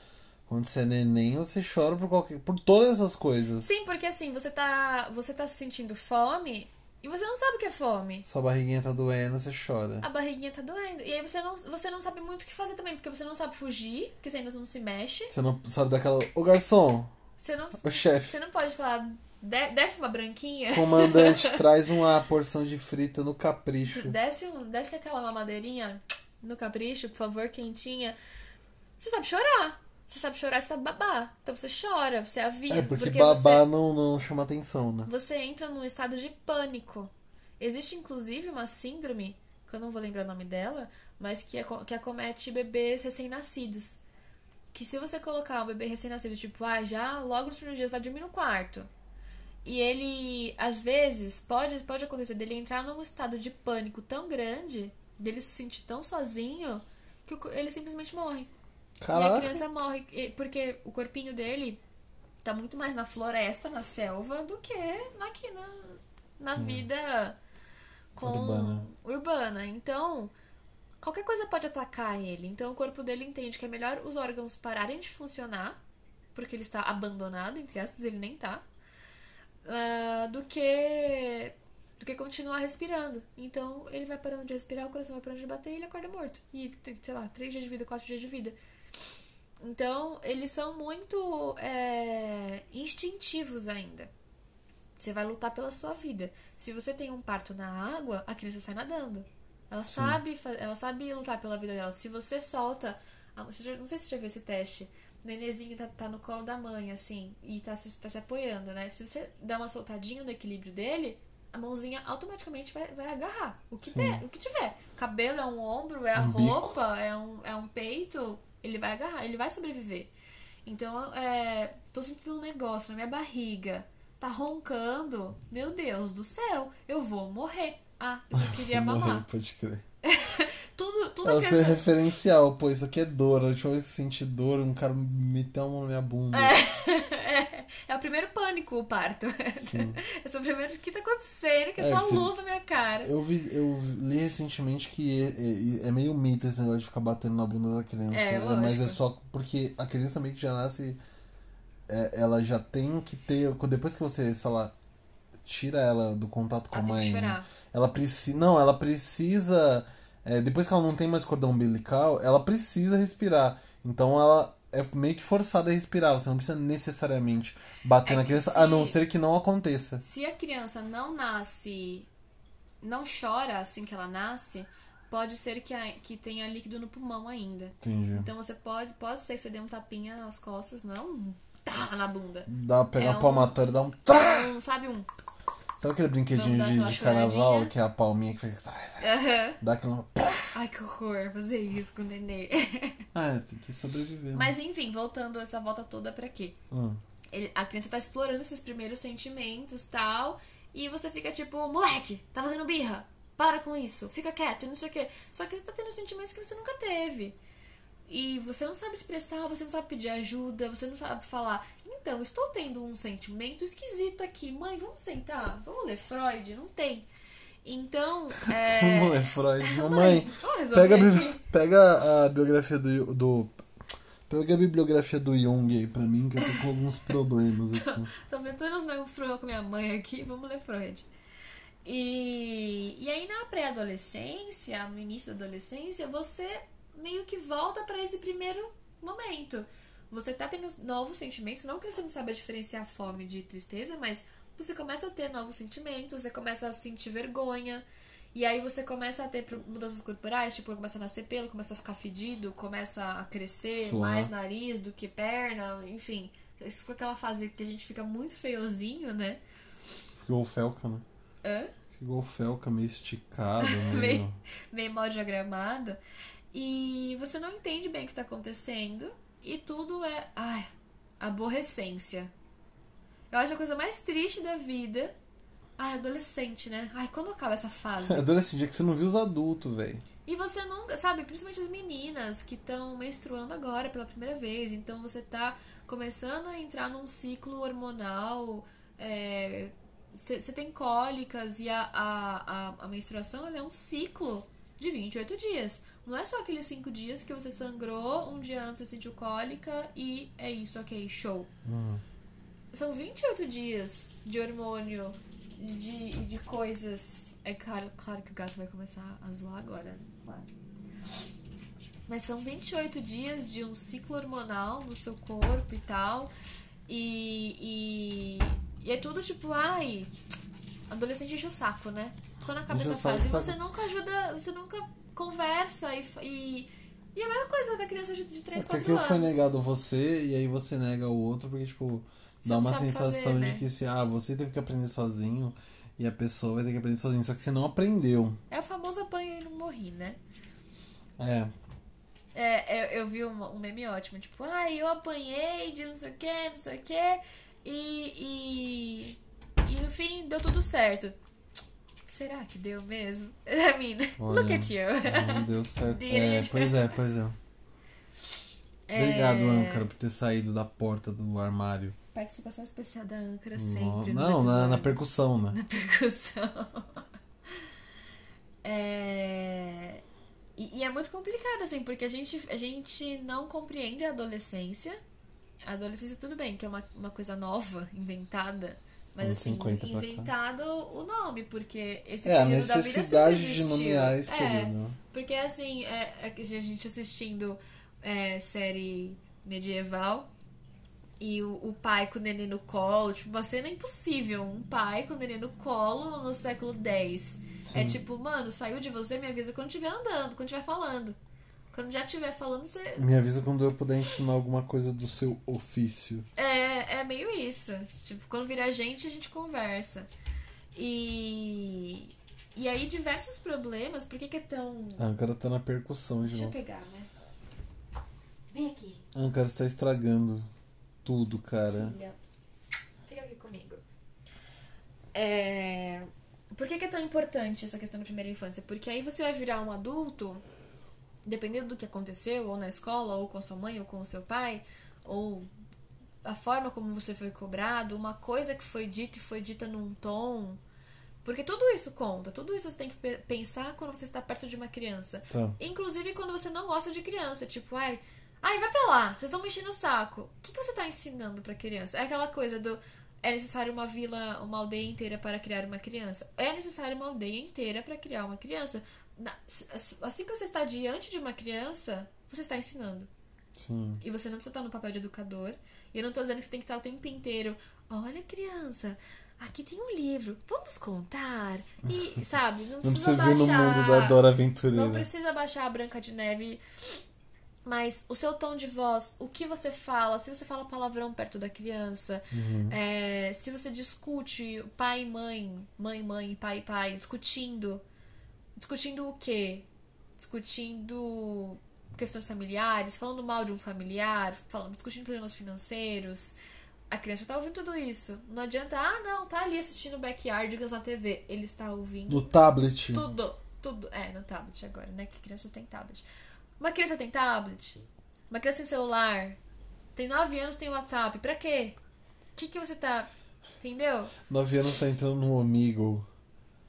B: quando você é neném, você chora por qualquer por todas essas coisas.
A: Sim, porque assim, você tá, você tá se sentindo fome e você não sabe o que é fome.
B: Sua barriguinha tá doendo, você chora.
A: A barriguinha tá doendo. E aí você não, você não sabe muito o que fazer também, porque você não sabe fugir, porque você ainda não se mexe.
B: Você não sabe daquela. Ô garçom!
A: Você não.
B: O chefe.
A: Você não pode falar. Desce uma branquinha.
B: Comandante, [laughs] traz uma porção de frita no capricho.
A: Desce, um, desce aquela mamadeirinha no capricho, por favor, quentinha. Você sabe chorar. Você sabe chorar, você sabe babar. Então você chora, você avisa.
B: É, porque,
A: porque
B: babar
A: você,
B: não, não chama atenção, né?
A: Você entra num estado de pânico. Existe inclusive uma síndrome, que eu não vou lembrar o nome dela, mas que, é, que acomete bebês recém-nascidos. Que se você colocar um bebê recém-nascido, tipo, ah, já logo nos primeiros dias vai dormir no quarto. E ele, às vezes, pode, pode acontecer dele entrar num estado de pânico tão grande, dele se sentir tão sozinho, que ele simplesmente morre.
B: Caraca.
A: E a criança morre porque o corpinho dele tá muito mais na floresta, na selva, do que aqui na, na hum. vida com
B: urbana.
A: urbana. Então, qualquer coisa pode atacar ele. Então, o corpo dele entende que é melhor os órgãos pararem de funcionar, porque ele está abandonado, entre aspas, ele nem tá, uh, do que do que continuar respirando. Então, ele vai parando de respirar, o coração vai parando de bater e ele acorda morto. E tem, sei lá, três dias de vida, quatro dias de vida. Então, eles são muito é, instintivos ainda. Você vai lutar pela sua vida. Se você tem um parto na água, a criança sai nadando. Ela sabe, ela sabe lutar pela vida dela. Se você solta. Não sei se você já viu esse teste. O nenezinho tá, tá no colo da mãe, assim, e tá se, tá se apoiando, né? Se você dá uma soltadinha no equilíbrio dele, a mãozinha automaticamente vai, vai agarrar. O que, der, o que tiver. Cabelo é um ombro, é a
B: um
A: roupa, é um, é um peito, ele vai agarrar, ele vai sobreviver. Então, é, tô sentindo um negócio na minha barriga, tá roncando. Meu Deus do céu, eu vou morrer. Ah, eu só [laughs] queria mamar. Morrer,
B: pode crer. [laughs]
A: tudo, tudo
B: é ser referencial, pô, isso aqui é dor. A última vez que senti dor, um cara meteu a mão na minha bunda.
A: É, [laughs] é o primeiro pânico, o parto. Sim. [laughs] É o primeiro o que tá acontecendo, que é, é só luz na minha cara.
B: Eu, vi, eu li recentemente que é, é, é, meio mito esse negócio de ficar batendo na bunda da criança.
A: É,
B: né? mas é só porque a criança meio que já nasce. É, ela já tem que ter. Depois que você, sei lá, tira ela do contato com ela a mãe. Ela precisa. Não, ela precisa é, depois que ela não tem mais cordão umbilical, ela precisa respirar. Então ela é meio que forçada a respirar. Você não precisa necessariamente bater é na criança, se, a não ser que não aconteça.
A: Se a criança não nasce, não chora assim que ela nasce, pode ser que, a, que tenha líquido no pulmão ainda.
B: Entendi.
A: Então você pode, pode ser que você dê um tapinha nas costas, não é um tá na bunda.
B: Dá pra pegar é palmatória e dar um tá!
A: Um, sabe um
B: Sabe aquele brinquedinho de, de carnaval que é a palminha que faz.
A: Uhum.
B: Dá aquela.
A: Ai, que horror fazer isso com o nenê.
B: ah, tem que sobreviver. Né?
A: Mas enfim, voltando essa volta toda pra quê?
B: Hum.
A: Ele, a criança tá explorando esses primeiros sentimentos tal. E você fica tipo, moleque, tá fazendo birra. Para com isso, fica quieto, não sei o quê. Só que você tá tendo sentimentos que você nunca teve. E você não sabe expressar, você não sabe pedir ajuda, você não sabe falar. Então, estou tendo um sentimento esquisito aqui. Mãe, vamos sentar? Vamos ler Freud? Não tem. Então, [laughs] é.
B: Não é Freud. [laughs] Mamãe,
A: vamos
B: pega,
A: aqui.
B: pega a biografia do, do. Pega a bibliografia do Jung aí pra mim, que eu tô com alguns problemas [laughs] aqui.
A: Tô todos os meus problemas com minha mãe aqui, vamos ler Freud. E, e aí na pré-adolescência, no início da adolescência, você meio que volta pra esse primeiro momento. Você tá tendo novos sentimentos, não que você não saiba diferenciar fome de tristeza, mas você começa a ter novos sentimentos, você começa a sentir vergonha, e aí você começa a ter mudanças corporais, tipo, começa a nascer pelo, começa a ficar fedido, começa a crescer
B: Suar.
A: mais nariz do que perna, enfim. Isso foi aquela fase que a gente fica muito feiozinho, né?
B: Ficou o Felca, né?
A: Hã?
B: Ficou o Felca meio esticado, [laughs] meio.
A: Meio- Meio mal diagramado. E você não entende bem o que tá acontecendo. E tudo é. Ai, aborrecência. Eu acho a coisa mais triste da vida. Ai, adolescente, né? Ai, quando acaba essa fase? [laughs]
B: Adolescente, é que você não viu os adultos, velho.
A: E você nunca, sabe, principalmente as meninas que estão menstruando agora pela primeira vez. Então você tá começando a entrar num ciclo hormonal. Você tem cólicas e a, a, a, a menstruação é um ciclo de 28 dias. Não é só aqueles 5 dias que você sangrou, um dia antes você sentiu cólica e é isso, ok, show.
B: Hum.
A: São 28 dias de hormônio, de, de coisas. É claro, claro que o gato vai começar a zoar agora, né? Claro. Mas são 28 dias de um ciclo hormonal no seu corpo e tal. E, e, e é tudo tipo, ai, adolescente enche o saco, né? Quando
B: o
A: essa
B: saco,
A: fase,
B: tá-
A: você nunca ajuda, você nunca conversa e, e, e é a mesma coisa da criança de, de 3,
B: É porque
A: 4
B: aquilo
A: anos.
B: foi negado você e aí você nega o outro, porque, tipo,
A: Você
B: dá uma sensação
A: fazer,
B: de
A: né?
B: que se, ah, você teve que aprender sozinho e a pessoa vai ter que aprender sozinho, só que você não aprendeu.
A: É o famoso apanhei e não morri, né?
B: É,
A: É, eu, eu vi um, um meme ótimo, tipo, ai, eu apanhei de não sei o que, não sei o que, e, e, e no fim deu tudo certo. Será que deu mesmo? [laughs] I mean,
B: Olha,
A: look at you.
B: não deu certo. [laughs] É, pois é, pois é.
A: É,
B: Obrigado, Âncora, por ter saído da porta do armário.
A: Participação especial da âncora sempre.
B: Não, na, na percussão, né?
A: Na percussão. [laughs] É... E, e é muito complicado, assim, porque a gente, a gente não compreende a adolescência. A adolescência, tudo bem, que é uma, uma coisa nova, inventada. Mas, assim,
B: 50 pra cá.
A: inventado o nome, porque esse
B: É, a
A: período da vida sempre
B: de
A: existiu.
B: nomear esse
A: É,
B: período.
A: porque, assim, é, é a gente assistindo é, série medieval e o, o pai com o neném no colo, tipo, uma cena impossível. Um pai com o neném no colo no século X. É
B: Sim.
A: tipo, mano, saiu de você, me avisa quando estiver andando, quando estiver falando. Quando já estiver falando, você.
B: Me avisa quando eu puder ensinar alguma coisa do seu ofício.
A: É, é meio isso. Tipo, quando virar gente, a gente conversa. E. E aí, diversos problemas. Por que, que é tão.
B: A Âncora tá na percussão de
A: Deixa eu pegar, né? Vem aqui.
B: A Âncora está estragando tudo, cara.
A: Filha. Fica aqui comigo. É... Por que, que é tão importante essa questão da primeira infância? Porque aí você vai virar um adulto, dependendo do que aconteceu, ou na escola, ou com a sua mãe, ou com o seu pai, ou a forma como você foi cobrado, uma coisa que foi dita e foi dita num tom. Porque tudo isso conta, tudo isso você tem que pe- pensar quando você está perto de uma criança.
B: Tá.
A: Inclusive quando você não gosta de criança, tipo, ai, ai, vai pra lá, vocês estão me enchendo o saco. O que, que você tá ensinando pra criança? É aquela coisa do é necessário uma vila, uma aldeia inteira para criar uma criança. É necessário uma aldeia inteira para criar uma criança. Assim que você está diante de uma criança, você está ensinando.
B: Sim.
A: E você não precisa estar no papel de educador. E eu não tô dizendo que você tem que estar o tempo inteiro. Olha, criança, aqui tem um livro, vamos contar. E, [laughs] sabe, não
B: Não
A: precisa
B: precisa vir no
A: baixar.
B: mundo da Dora Aventureira.
A: Não precisa baixar a Branca de Neve. Mas o seu tom de voz, o que você fala, se você fala palavrão perto da criança,
B: Uhum.
A: é, se você discute pai e mãe, mãe, mãe, pai e pai, discutindo. Discutindo o quê? Discutindo questões familiares, falando mal de um familiar, falando, discutindo problemas financeiros. A criança tá ouvindo tudo isso. Não adianta, ah, não, tá ali assistindo Backyardigans na TV. Ele está ouvindo
B: No tablet.
A: tudo, tudo. É, no tablet agora, né? Que criança tem tablet. Uma criança tem tablet? Uma criança tem celular? Tem 9 anos, tem WhatsApp. Pra quê? O que, que você tá. Entendeu?
B: Nove anos tá entrando no Omegle.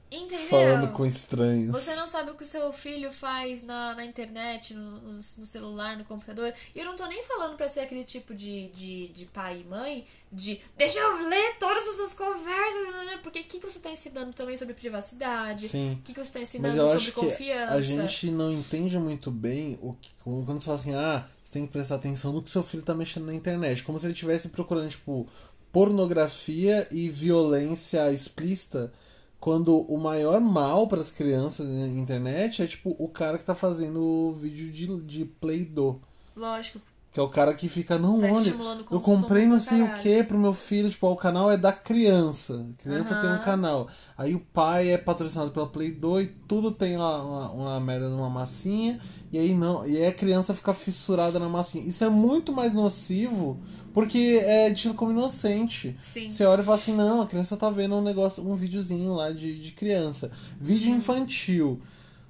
A: Entendeu?
B: falando com estranhos.
A: Você não sabe o que o seu filho faz na, na internet, no, no, no celular, no computador. E eu não tô nem falando pra ser aquele tipo de, de, de pai e mãe, de deixa eu ler todas as suas conversas, né? porque o que, que você tá ensinando também sobre privacidade?
B: Sim.
A: O que, que você tá
B: Mas
A: ensinando
B: eu
A: sobre
B: acho que
A: confiança?
B: a gente não entende muito bem o que, quando você fala assim, ah, você tem que prestar atenção no que seu filho tá mexendo na internet. Como se ele estivesse procurando, tipo, pornografia e violência explícita. Quando o maior mal para as crianças na internet é, tipo, o cara que tá fazendo vídeo de, de Play-Doh.
A: Lógico.
B: Que é o cara que fica, não,
A: Tá
B: olha, eu comprei não sei o que pro meu filho, tipo, ó, o canal é da criança. A criança tem um canal. Aí o pai é patrocinado pela Play 2 e tudo tem lá uma, uma merda numa massinha. E aí não. E aí a criança fica fissurada na massinha. Isso é muito mais nocivo porque é tido como inocente.
A: Sim.
B: Você olha e fala assim, não, a criança tá vendo um negócio, um videozinho lá de, de criança. Vídeo
A: Uhum.
B: infantil.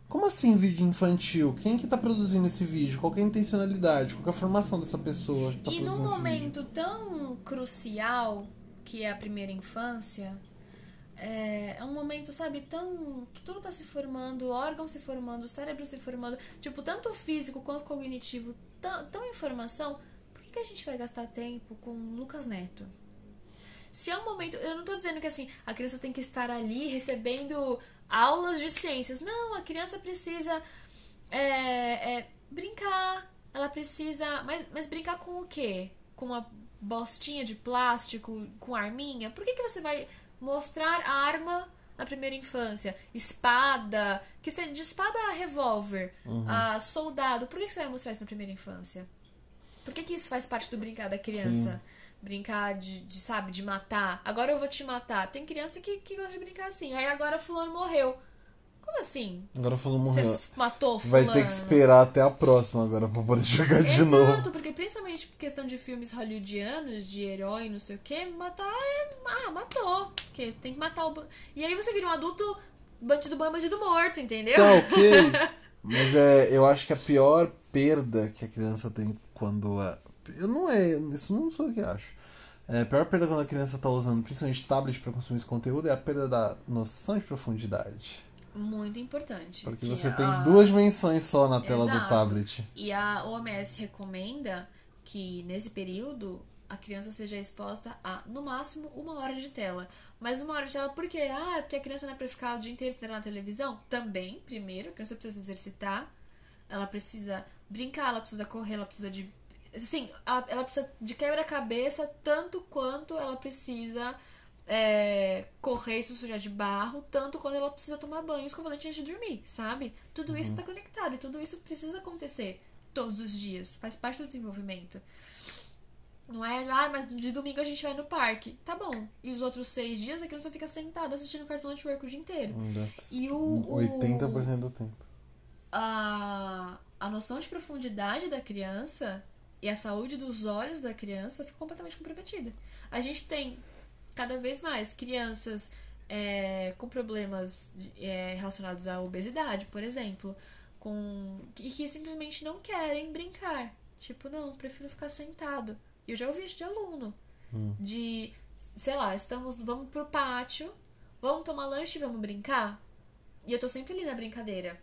B: Como assim vídeo infantil? Quem que tá produzindo esse vídeo? Qual é a intencionalidade? Qual é a formação dessa pessoa que tá
A: E num momento tão crucial que é a primeira infância, é, é um momento, sabe, tão. que tudo tá se formando, órgão se formando, cérebro se formando, tipo, tanto físico quanto cognitivo, tão, tão informação, por que, que a gente vai gastar tempo com Lucas Neto? Se é um momento. Eu não tô dizendo que assim, a criança tem que estar ali recebendo aulas de ciências. Não, a criança precisa é, é, brincar. Ela precisa. Mas, mas brincar com o quê? Com uma bostinha de plástico, com arminha? Por que, que você vai mostrar arma na primeira infância? Espada. Que seja de espada a revólver, a soldado. Por que, que você vai mostrar isso na primeira infância? Por que, que isso faz parte do brincar da criança? Brincar de, de, sabe, de matar. Agora eu vou te matar. Tem criança que, que gosta de brincar assim. Aí agora fulano morreu. Como assim?
B: Agora
A: Você
B: morreu.
A: f- matou
B: Vai
A: fulano?
B: ter que esperar até a próxima agora pra poder [laughs] jogar de
A: Exato,
B: novo.
A: porque principalmente por questão de filmes hollywoodianos, de herói, não sei o que, matar é. Ah, matou. Porque tem que matar o. E aí você vira um adulto bandido bom bandido morto, entendeu?
B: Tá ok. [laughs] Mas é, eu acho que a pior perda que a criança tem quando. Eu não é. Isso não sou eu que acho. É, a pior perda quando a criança tá usando principalmente tablet pra consumir esse conteúdo é a perda da noção de profundidade.
A: Muito importante.
B: Porque
A: Que
B: você
A: a-
B: tem duas dimensões só na tela do
A: Exato.
B: tablet.
A: E a OMS recomenda que nesse período a criança seja exposta a, no máximo, uma hora de tela. Mas uma hora de tela por quê? Ah, é porque a criança não é pra ficar o dia inteiro sentada na televisão? Também, primeiro, a criança precisa exercitar, ela precisa brincar, ela precisa correr, ela precisa de. Assim, ela, ela precisa de quebra-cabeça tanto quanto ela precisa é, correr e se sujar de barro, tanto quanto ela precisa tomar banho escovante antes de dormir, sabe? Tudo isso tá conectado e tudo isso precisa acontecer todos os dias, faz parte do desenvolvimento. Não é, ah, mas de domingo a gente vai no parque. Tá bom. E os outros seis dias a criança fica sentada assistindo Cartoon Network o dia inteiro. E o- o-
B: 80% do tempo.
A: A, a noção de profundidade da criança e a saúde dos olhos da criança fica completamente comprometida. A gente tem cada vez mais crianças é, com problemas de- é, relacionados à obesidade, por exemplo, com e que simplesmente não querem brincar. Tipo, não, prefiro ficar sentado. E eu já ouvi isso de aluno. De, sei lá, estamos, vamos pro pátio, vamos tomar lanche e vamos brincar. E eu tô sempre ali na brincadeira.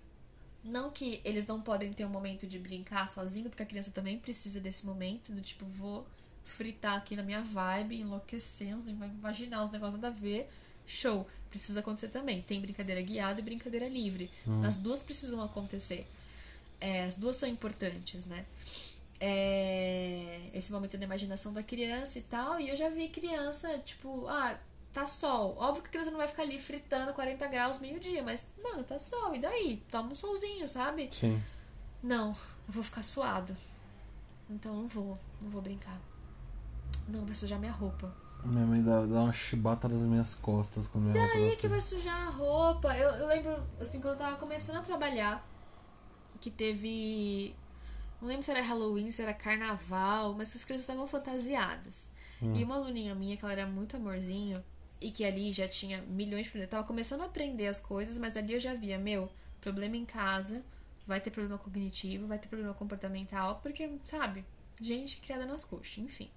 A: Não que eles não podem ter um momento de brincar sozinho, porque a criança também precisa desse momento, do tipo, vou fritar aqui na minha vibe, enlouquecer, imaginar os negócios nada a ver. Show. Precisa acontecer também. Tem brincadeira guiada e brincadeira livre. As duas precisam acontecer. É, as duas são importantes, né? É, esse momento da imaginação da criança e tal. E eu já vi criança, tipo, ah, tá sol. Óbvio que a criança não vai ficar ali fritando 40 graus meio-dia, mas, mano, tá sol. E daí? Toma um solzinho, sabe?
B: Sim.
A: Não, eu vou ficar suado. Então não vou, não vou brincar. Não, vai sujar minha roupa.
B: Minha mãe dá, dá uma chibata nas minhas costas quando minha
A: Daí que vai sujar a roupa. Eu, eu lembro, assim, quando eu tava começando a trabalhar, que teve. Não lembro se era Halloween, se era carnaval, mas as crianças estavam fantasiadas. E uma aluninha minha, que ela era muito amorzinho, e que ali já tinha milhões de problemas, tava começando a aprender as coisas, mas ali eu já via, meu, problema em casa, vai ter problema cognitivo, vai ter problema comportamental, porque, sabe, gente criada nas coxas, enfim.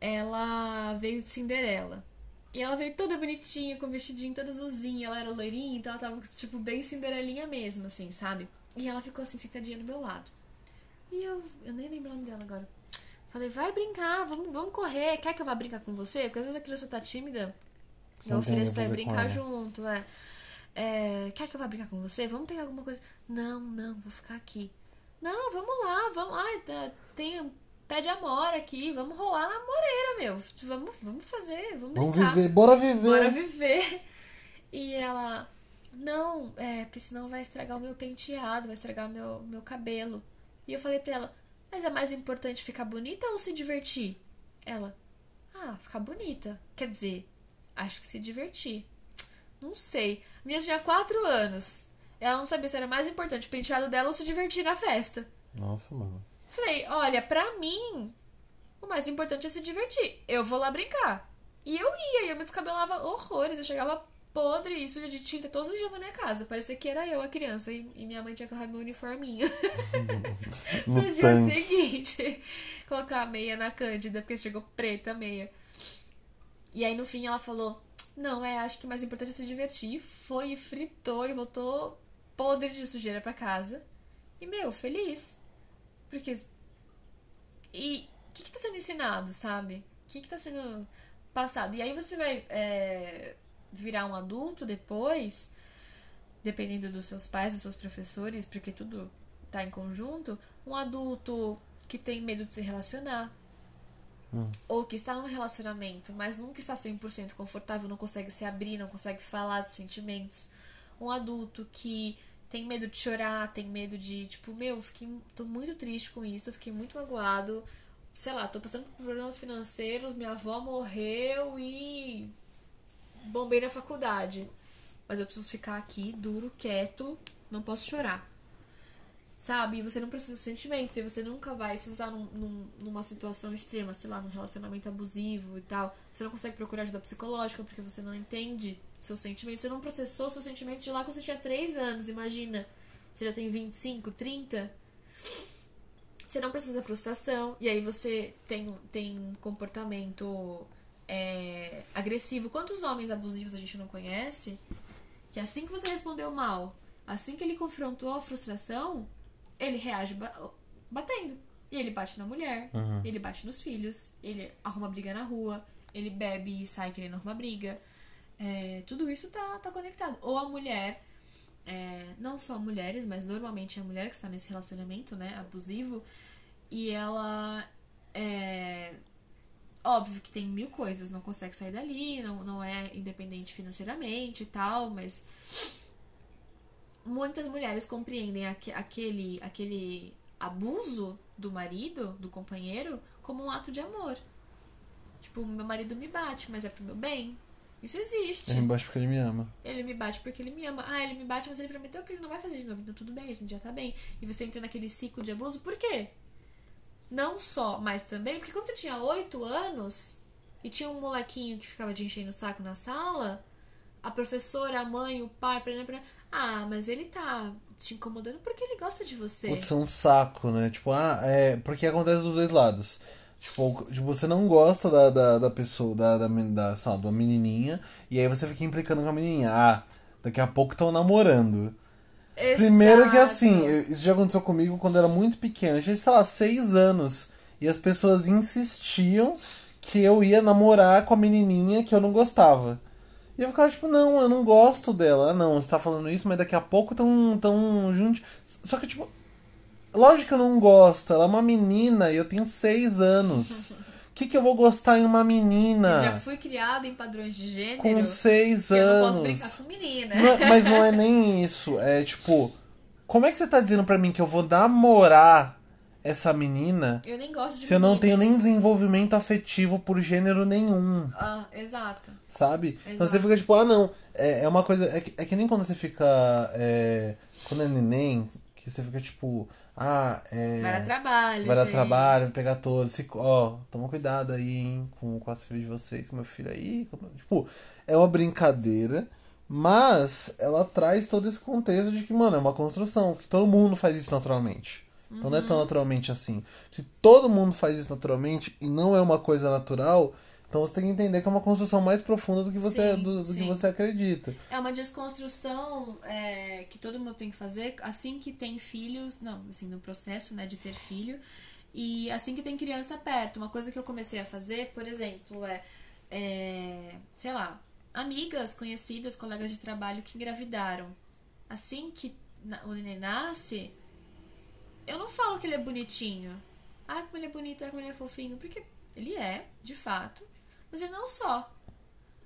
A: Ela veio de Cinderela. E ela veio toda bonitinha, com vestidinho todo azulzinho. Ela era loirinha, então ela tava, tipo, bem cinderelinha mesmo, assim, sabe? E ela ficou assim, sentadinha no meu lado. E eu, eu nem lembro o nome dela agora. Falei, vai brincar, vamos, vamos correr. Quer que eu vá brincar com você? Porque às vezes a criança tá tímida. Eu ofereço pra ir brincar junto, é. É, Quer que eu vá brincar com você? Vamos pegar alguma coisa? Não, não, vou ficar aqui. Não, vamos lá, vamos. Ai, tá- tem um pé de amora aqui, vamos rolar na moreira, meu. Vamos, vamos fazer, vamos
B: Vamos
A: brincar.
B: viver, bora viver.
A: Bora viver. E ela, não, é, porque senão vai estragar o meu penteado, vai estragar o meu, meu cabelo. E eu falei pra ela, mas é mais importante ficar bonita ou se divertir? Ela, ah, ficar bonita. Quer dizer, acho que se divertir. Não sei. A minha tinha quatro anos. Ela não sabia se era mais importante o penteado dela ou se divertir na festa.
B: Nossa, mano.
A: Falei, olha, pra mim, o mais importante é se divertir. Eu vou lá brincar. E eu ia, e eu me descabelava horrores. Eu chegava podre e suja de tinta todos os dias na minha casa. Parecia que era eu a criança e, e minha mãe tinha que colocar meu uniforminho.
B: No [laughs]
A: no dia
B: tanque.
A: seguinte, colocar a meia na Cândida, porque chegou preta a meia. E aí no fim ela falou: Não, é, acho que o mais importante é se divertir. Foi, e fritou e voltou podre de sujeira pra casa. E, meu, feliz. Porque. E o que, que tá sendo ensinado, sabe? O que, que tá sendo passado? E aí você vai é, virar um adulto depois, dependendo dos seus pais, dos seus professores, porque tudo tá em conjunto. Um adulto que tem medo de se relacionar. Ou que está num relacionamento, mas nunca está 100% confortável, não consegue se abrir, não consegue falar de sentimentos. Um adulto que tem medo de chorar, tem medo de, tipo, meu, fiquei, tô muito triste com isso, fiquei muito magoado. Sei lá, tô passando por problemas financeiros, minha avó morreu e bombei na faculdade. Mas eu preciso ficar aqui, duro, quieto, não posso chorar. Sabe? Você não precisa de sentimentos. E você nunca vai se usar num, num- numa situação extrema, sei lá, num relacionamento abusivo e tal. Você não consegue procurar ajuda psicológica porque você não entende seus sentimentos. Você não processou seus sentimentos de lá quando você tinha 3 anos, imagina. Você já tem 25, 30. Você não precisa de frustração. E aí você tem, tem um comportamento é, agressivo. Quantos homens abusivos a gente não conhece? Que assim que você respondeu mal, assim que ele confrontou a frustração, ele reage ba- batendo. E ele bate na mulher,
B: Uhum.
A: ele bate nos filhos, ele arruma briga na rua, ele bebe e sai querendo arrumar briga. É, tudo isso tá, tá conectado. Ou a mulher, é, não só mulheres, mas normalmente é a mulher que está nesse relacionamento, né, abusivo, e ela é. Óbvio que tem mil coisas, não consegue sair dali, não, não é independente financeiramente e tal, mas muitas mulheres compreendem aque- aquele, aquele abuso do marido, do companheiro, como um ato de amor. Tipo, meu marido me bate, mas é pro meu bem. Isso existe.
B: Ele me bate porque ele me ama.
A: Ele me bate porque ele me ama. Ah, ele me bate, mas ele prometeu que ele não vai fazer de novo. Então tudo bem, a gente já tá bem. E você entra naquele ciclo de abuso, por quê? Não só, mas também, porque quando você tinha 8 anos e tinha um molequinho que ficava te enchendo o saco na sala, a professora, a mãe, o pai, pra, pra, ah, mas ele tá te incomodando porque ele gosta de você.
B: Putz, é um saco, né? Tipo, ah, é. Porque acontece dos dois lados. Tipo, tipo, você não gosta da, da, da pessoa, da, da, da, sei da menininha, e aí você fica implicando com a menininha. Ah, daqui a pouco estão namorando. Primeiro que
A: Exato.
B: assim, isso já aconteceu comigo quando eu era muito pequeno. Eu tinha, sei lá, seis anos. E as pessoas insistiam que eu ia namorar com a menininha que eu não gostava. E eu ficava tipo, não, eu não gosto dela. Ah, não, você tá falando isso, mas daqui a pouco tão, tão juntos. Só que, tipo, lógico que eu não gosto. Ela é uma menina e eu tenho seis anos. [laughs] O que, que eu vou gostar em uma menina?
A: Eu já fui criada em padrões de gênero.
B: Com seis
A: que eu não posso
B: anos.
A: brincar com menina.
B: Não mas não é [laughs] nem isso. É tipo, como é que você tá dizendo pra mim que eu vou namorar essa menina
A: Eu nem gosto de
B: se eu não tenho nem desenvolvimento afetivo por gênero nenhum?
A: Ah, exato.
B: Sabe? Então
A: Exato.
B: você fica tipo, ah não, é, é uma coisa. É que, é que nem quando você fica. é, quando é neném, que você fica tipo, ah, é.
A: Vai dar trabalho.
B: Vai dar trabalho, vai pegar todos. Se, ó, toma cuidado aí, hein, com, com as filhas de vocês, com meu filho aí. com- tipo, é uma brincadeira, mas ela traz todo esse contexto de que, mano, é uma construção, que todo mundo faz isso naturalmente. Então
A: Uhum.
B: não é tão naturalmente assim. Se todo mundo faz isso naturalmente e não é uma coisa natural, Então você tem que entender que é uma construção mais profunda do que você,
A: Sim,
B: do, do que você acredita.
A: É uma desconstrução é, que todo mundo tem que fazer assim que tem filhos, não, assim, no processo, né, de ter filho, e assim que tem criança perto. Uma coisa que eu comecei a fazer, por exemplo, é, é sei lá, amigas, conhecidas, colegas de trabalho que engravidaram. Assim que o neném nasce, eu não falo que ele é bonitinho. Ah, como ele é bonito, ah, como ele é fofinho, porque ele é, de fato, mas ele não só.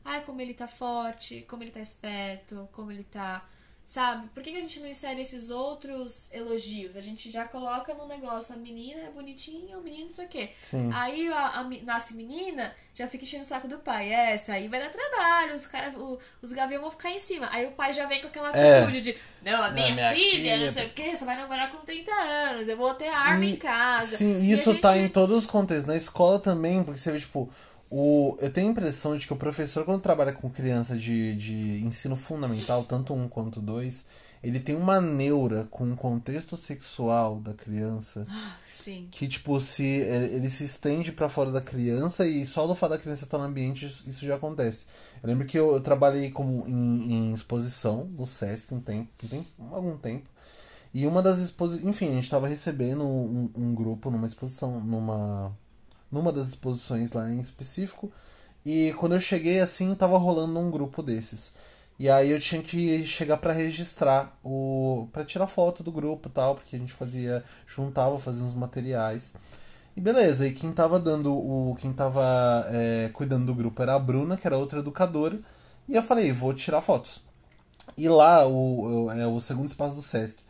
A: Ai, como ele tá forte, como ele tá esperto, como ele tá. Sabe? Por que, que a gente não insere esses outros elogios? A gente já coloca no negócio, a menina é bonitinha, o menino não sei o quê.
B: Sim.
A: Aí a, a nasce menina, já fica enchendo o saco do pai. É, essa aí vai dar trabalho, os, cara, o- os gaviões vão ficar em cima. Aí o pai já vem com aquela
B: É.
A: atitude de: Não, a minha,
B: minha
A: filha,
B: filha-
A: não sei o quê, você vai namorar com 30 anos, eu vou ter arma em casa.
B: Sim,
A: E
B: isso tá
A: gente-
B: em todos os contextos. Na escola também, porque você vê, tipo, o... eu tenho a impressão de que o professor, quando trabalha com criança de, de ensino fundamental, tanto um quanto dois, ele tem uma neura com o contexto sexual da criança [gasps]
A: Sim.
B: que, tipo, se ele ele se estende pra fora da criança e só do fato da criança estar no ambiente isso- isso já acontece. Eu lembro que eu, eu trabalhei como em, em exposição no Sesc um tempo, um tempo, algum tempo. E uma das exposições. Enfim, a gente estava recebendo um, um grupo numa exposição, numa. Numa das exposições lá em específico. E quando eu cheguei assim, tava rolando um grupo desses. E aí eu tinha que chegar pra registrar o. para tirar foto do grupo e tal, porque a gente fazia. juntava, fazia uns materiais. E beleza, e quem tava dando o. quem tava é, cuidando do grupo era a Bruna, que era outra educadora. E eu falei, vou tirar fotos. E lá, o, o- é o segundo espaço do Sesc.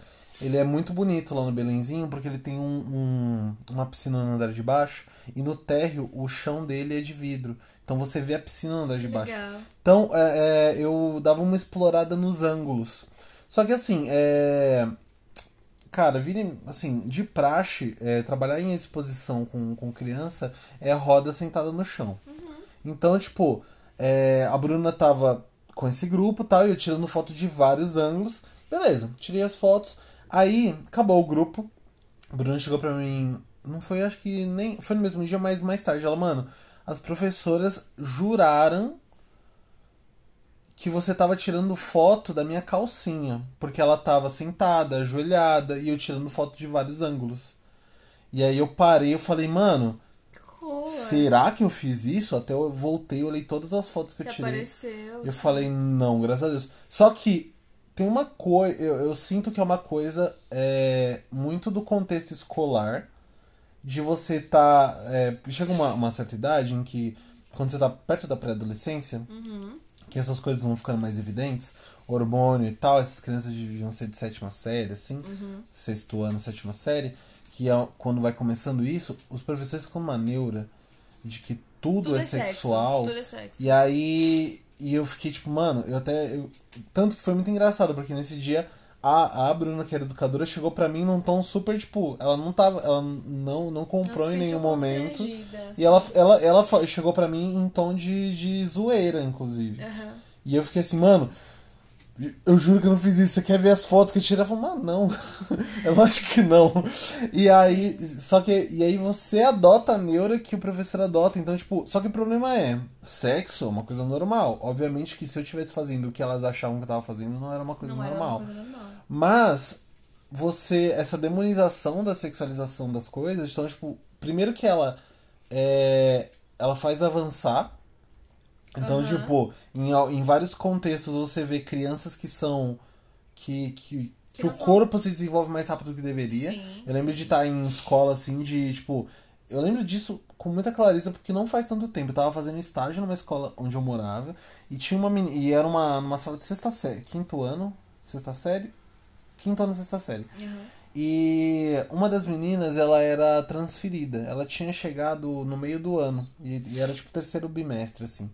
B: Ele é muito bonito lá no Belenzinho, porque ele tem um, um- uma piscina no andar de baixo. E no térreo, o chão dele é de vidro. Então você vê a piscina no andar de baixo.
A: Legal.
B: Então, é, é, eu dava uma explorada nos ângulos. Só que assim, é. Cara, vire, assim, de praxe, é, trabalhar em exposição com, com criança é roda sentada no chão. Então, tipo, é, a Bruna tava com esse grupo e tal, e eu tirando foto de vários ângulos. Beleza, tirei as fotos. Aí, acabou o grupo. A Bruna chegou pra mim. Não foi, acho que nem. Foi no mesmo dia, mas mais tarde. Ela, mano, as professoras juraram que você tava tirando foto da minha calcinha. Porque ela tava sentada, ajoelhada, e eu tirando foto de vários ângulos. E aí eu parei eu falei, mano,
A: Boa.
B: será que eu fiz isso? Até eu voltei, eu olhei todas as fotos que
A: Você
B: eu tirei.
A: apareceu.
B: Eu falei, não, graças a Deus. Só que tem uma coisa, eu, eu sinto que é uma coisa é, muito do contexto escolar, de você tá. é, chega uma, uma certa idade em que, quando você tá perto da pré-adolescência, que essas coisas vão ficando mais evidentes, hormônio e tal, essas crianças deviam ser de sétima série, assim, sexto ano, sétima série, que é quando vai começando isso, os professores ficam uma neura de que tudo,
A: Tudo
B: é,
A: é sexo,
B: sexual.
A: tudo é sexo.
B: E aí. E eu fiquei tipo, mano, eu até. eu- tanto que foi muito engraçado, porque nesse dia a, a Bruna, que era educadora, chegou pra mim num tom super, tipo, ela não tava. Ela não, não comprou
A: Não
B: em nenhum momento.
A: assim.
B: E ela, ela, ela fa- chegou pra mim em tom de, de zoeira, inclusive.
A: Aham.
B: E eu fiquei assim, mano, eu juro que eu não fiz isso. Você quer ver as fotos que eu falou, mano, não. [laughs] eu acho que não. E aí, só que, e aí você adota a neura que o professor adota. Então, tipo, só que o problema é, sexo é uma coisa normal. Obviamente que se eu estivesse fazendo o que elas achavam que eu tava fazendo, não era uma coisa
A: Não era
B: normal.
A: uma coisa normal.
B: Mas você, essa demonização da sexualização das coisas, então, tipo, primeiro que ela é, ela faz avançar. Então,
A: Aham.
B: tipo, em, em vários contextos você vê crianças que são. que, que,
A: Que
B: que o corpo se desenvolve mais rápido do que deveria.
A: Sim,
B: eu lembro
A: sim.
B: de estar em escola assim, de tipo. Eu lembro disso com muita clareza porque não faz tanto tempo. Eu tava fazendo estágio numa escola onde eu morava e tinha uma menina. E era uma, uma sala de sexta série. Quinto ano, sexta série. Quinto ano, sexta série.
A: Aham.
B: E uma das meninas, ela era transferida. Ela tinha chegado no meio do ano. E, e era tipo terceiro bimestre, assim.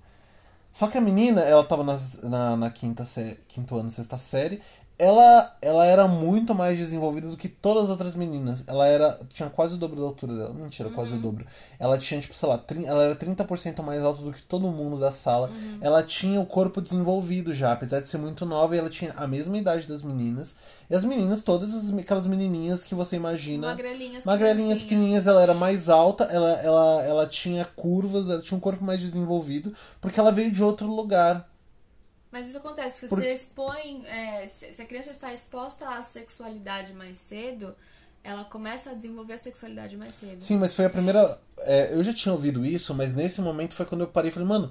B: Só que a menina, ela tava na, na, na quinta sé, quinto ano, sexta série. Ela, ela era muito mais desenvolvida do que todas as outras meninas. Ela era tinha quase o dobro da altura dela. Mentira, quase o dobro. Ela tinha, tipo, sei lá, ela era 30% mais alta do que todo mundo da sala. Ela tinha o corpo desenvolvido já, apesar de ser muito nova, e ela tinha a mesma idade das meninas. E as meninas, todas as, aquelas menininhas que você imagina.
A: Magrelinhas,
B: Magrelinhas pequenininhas, ela era mais alta, ela, ela, ela tinha curvas, ela tinha um corpo mais desenvolvido, porque ela veio de outro lugar.
A: Mas isso acontece, se
B: Por-
A: você expõe. é, se a criança está exposta à sexualidade mais cedo, ela começa a desenvolver a sexualidade mais cedo.
B: Sim, mas foi a primeira. é, eu já tinha ouvido isso, mas nesse momento foi quando eu parei e falei, mano,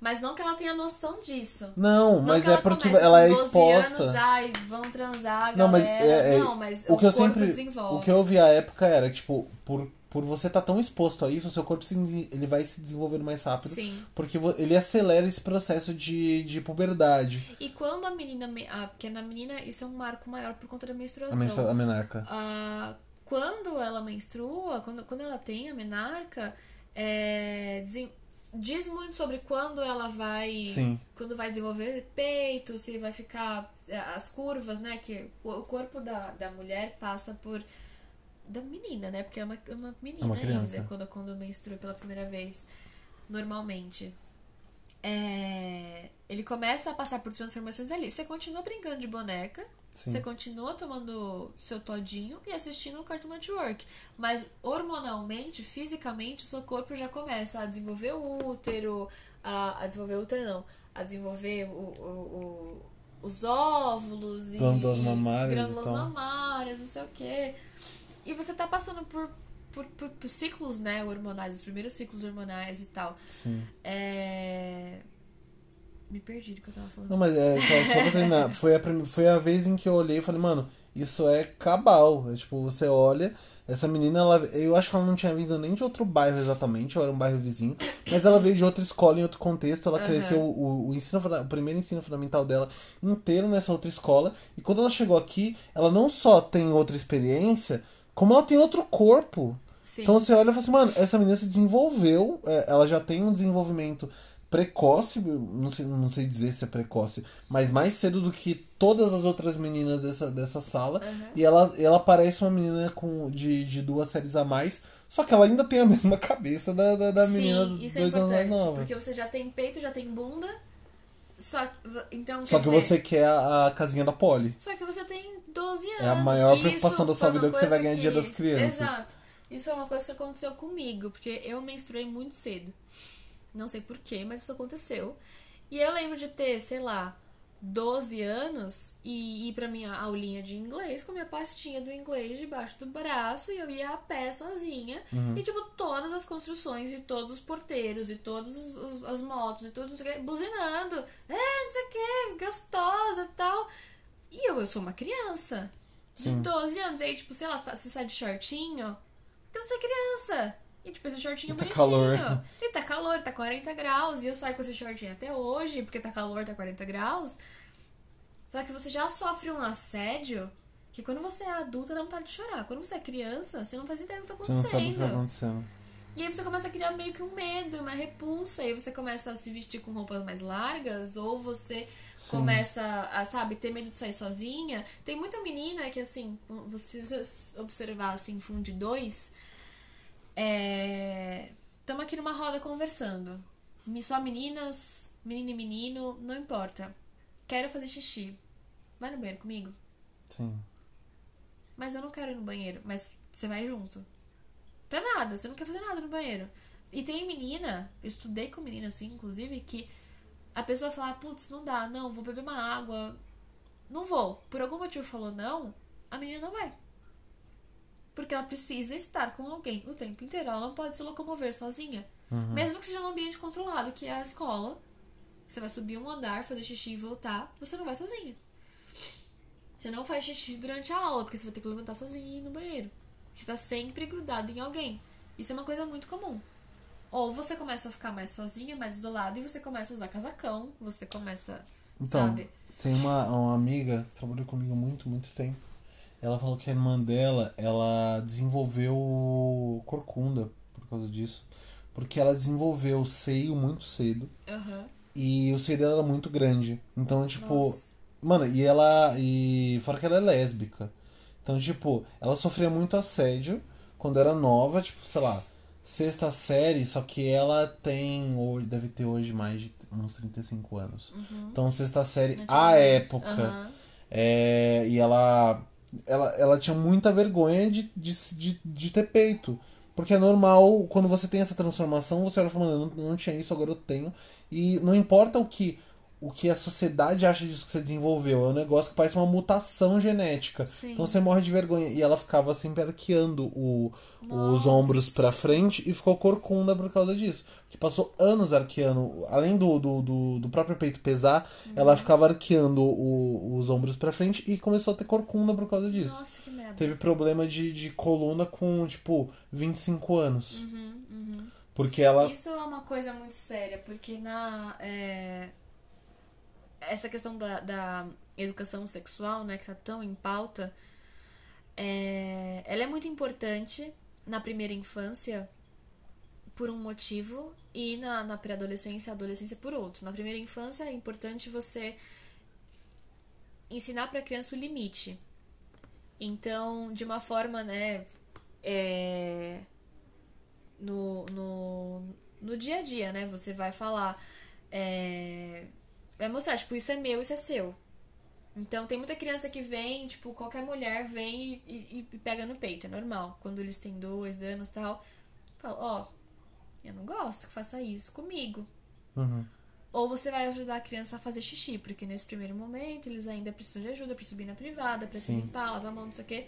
A: Mas não que ela tenha noção disso.
B: não,
A: Não
B: mas
A: que
B: é porque ela é
A: 12
B: exposta.
A: Anos, ai, vão transar,
B: Não, mas
A: galera.
B: é- é-
A: não, mas
B: o que eu sempre.
A: desenvolve.
B: O que eu ouvi à época era que, tipo, por, por você estar tão exposto a isso, o seu corpo se, ele vai se desenvolvendo mais rápido.
A: Sim.
B: Porque ele acelera esse processo de, de puberdade.
A: E quando a menina. me- Ah, porque na menina isso é um marco maior por conta da
B: A,
A: menstruação.
B: menstru- a menarca.
A: Ah, quando ela menstrua, quando, quando ela tem a menarca, é, desen- diz muito sobre quando ela vai.
B: Sim.
A: Quando vai desenvolver peito, se vai ficar. é, As curvas, né? Que o o corpo da, da mulher passa por. Da menina, né? Porque é uma, é uma menina
B: É uma criança.
A: ainda quando, quando menstrua pela primeira vez, normalmente. É, ele começa a passar por transformações ali. Você continua brincando de boneca,
B: Sim.
A: você continua tomando seu todinho e assistindo o Cartoon Network. Mas hormonalmente, fisicamente, o seu corpo já começa a desenvolver o útero, a, a desenvolver o útero não, a desenvolver o, o- o- os óvulos e
B: Glândulas mamárias
A: glândulas mamárias, não sei o quê. E você tá passando por, por, por- por ciclos, né, hormonais, os primeiros ciclos hormonais e tal.
B: Sim.
A: É... Me perdi do que eu tava falando.
B: Não, mas é, só, só pra terminar. [laughs] Foi a, foi a vez em que eu olhei e falei, mano, isso é cabal. É, tipo, você olha, essa menina, ela, eu acho que ela não tinha vindo nem de outro bairro exatamente, ou era um bairro vizinho, mas ela veio de outra escola, em outro contexto. Ela
A: Aham.
B: cresceu o, o, ensino, o primeiro ensino fundamental dela inteiro nessa outra escola. E quando ela chegou aqui, ela não só tem outra experiência, como ela tem outro corpo.
A: Sim.
B: Então você olha e fala assim, mano, essa menina se desenvolveu, é, ela já tem um desenvolvimento precoce, não sei, não sei dizer se é precoce, mas mais cedo do que todas as outras meninas dessa, dessa sala.
A: Uhum.
B: E ela, ela parece uma menina com, de, de duas séries a mais, só que ela ainda tem a [laughs] mesma cabeça da, da, da menina
A: Sim, isso é
B: dois anos mais
A: importante.
B: nova.
A: Porque você já tem peito, já tem bunda. Só que, então,
B: Só que
A: dizer,
B: você quer a, a casinha da Polly.
A: Só que você tem 12 anos.
B: É a maior preocupação da sua vida que você vai ganhar Dia das Crianças.
A: Exato. Isso é uma coisa que aconteceu comigo, porque eu menstruei muito cedo. Não sei porquê, mas isso aconteceu. E eu lembro de ter, sei lá, 12 anos e ir pra minha aulinha de inglês com a minha pastinha do inglês debaixo do braço e eu ia a pé sozinha.
B: Uhum.
A: E, tipo, todas as construções e todos os porteiros e todas os- as motos e tudo, não sei o quê, buzinando. É, não sei o que, gostosa e tal. E eu, eu sou uma criança de
B: Sim.
A: 12 anos. E aí, tipo, sei lá, você sai de shortinho, então você é criança. E, tipo, esse shortinho
B: E tá
A: bonitinho.
B: calor.
A: E tá calor, tá 40 graus. E eu saio com esse shortinho até hoje, porque tá calor, tá 40 graus. Só que você já sofre um assédio que quando você é adulta dá vontade de chorar. Quando você é criança, você não faz ideia do que tá
B: Você não sabe o que tá
A: acontecendo.
B: acontecendo.
A: E aí você começa a criar meio que um medo, uma repulsa, e aí você começa a se vestir com roupas mais largas, ou você
B: Sim.
A: começa a, sabe, ter medo de sair sozinha. Tem muita menina que, assim, se você observar, assim, fundo de dois, é... Estamos aqui numa roda conversando. Só meninas, menino e menino, não importa. Quero fazer xixi. Vai no banheiro comigo?
B: Sim.
A: Mas eu não quero ir no banheiro. Mas você vai junto. Pra nada, você não quer fazer nada no banheiro. E tem menina, eu estudei com menina assim, inclusive, que a pessoa fala, putz, não dá, não, vou beber uma água. Não vou. Por algum motivo falou não, a menina não vai. Porque ela precisa estar com alguém o tempo inteiro. Ela não pode se locomover sozinha. Mesmo que seja num ambiente controlado, que é a escola. Você vai subir um andar, fazer xixi e voltar, você não vai sozinha. Você não faz xixi durante a aula, porque você vai ter que levantar sozinho e ir no banheiro. Você tá sempre grudado em alguém. Isso é uma coisa muito comum. Ou você começa a ficar mais sozinha, mais isolada, e você começa a usar casacão, você começa,
B: Então,
A: sabe?
B: tem uma, uma amiga que trabalhou comigo há muito, muito tempo. Ela falou que a irmã dela, ela desenvolveu corcunda por causa disso. Porque ela desenvolveu o seio muito cedo.
A: Aham.
B: E o seio dela era muito grande. Então, tipo,
A: Nossa.
B: Mano, e ela. E. Fora que ela é lésbica. Então, tipo, ela sofria muito assédio quando era nova, tipo, sei lá, sexta série, só que ela tem. Hoje, deve ter hoje mais de uns 35 anos. Então, sexta série, à época.
A: Aham.
B: É, e ela, ela. Ela tinha muita vergonha de, de, de, de ter peito. Porque é normal, quando você tem essa transformação, você olha e fala, mano, eu não, não tinha isso, agora eu tenho. E não importa o que, o que a sociedade acha disso que você desenvolveu, é um negócio que parece uma mutação genética.
A: Sim.
B: Então você morre de vergonha. E ela ficava sempre arqueando o, os ombros pra frente e ficou corcunda por causa disso. Que passou anos arqueando. Além do, do, do, do próprio peito pesar,
A: Uhum.
B: ela ficava arqueando o- os ombros pra frente e começou a ter corcunda por causa disso.
A: Nossa, que merda.
B: Teve problema de, de coluna com, tipo, 25 anos.
A: Uhum,
B: Porque ela.
A: Isso é uma coisa muito séria, porque na. é, Essa questão da, da educação sexual, né, que tá tão em pauta, é, ela é muito importante na primeira infância por um motivo e na, na pré-adolescência e adolescência por outro. Na primeira infância é importante você ensinar para a criança o limite. Então, de uma forma, né, é, no, no, no dia a dia, né? Você vai falar, é, vai mostrar, tipo, isso é meu, isso é seu. Então, tem muita criança que vem, tipo, qualquer mulher vem e, e- pega no peito, é normal. Quando eles têm dois anos e tal, fala, ó, eu não gosto que faça isso comigo.
B: Uhum.
A: Ou você vai ajudar a criança a fazer xixi, porque nesse primeiro momento eles ainda precisam de ajuda pra subir na privada, pra se limpar, lavar a mão, não sei o quê.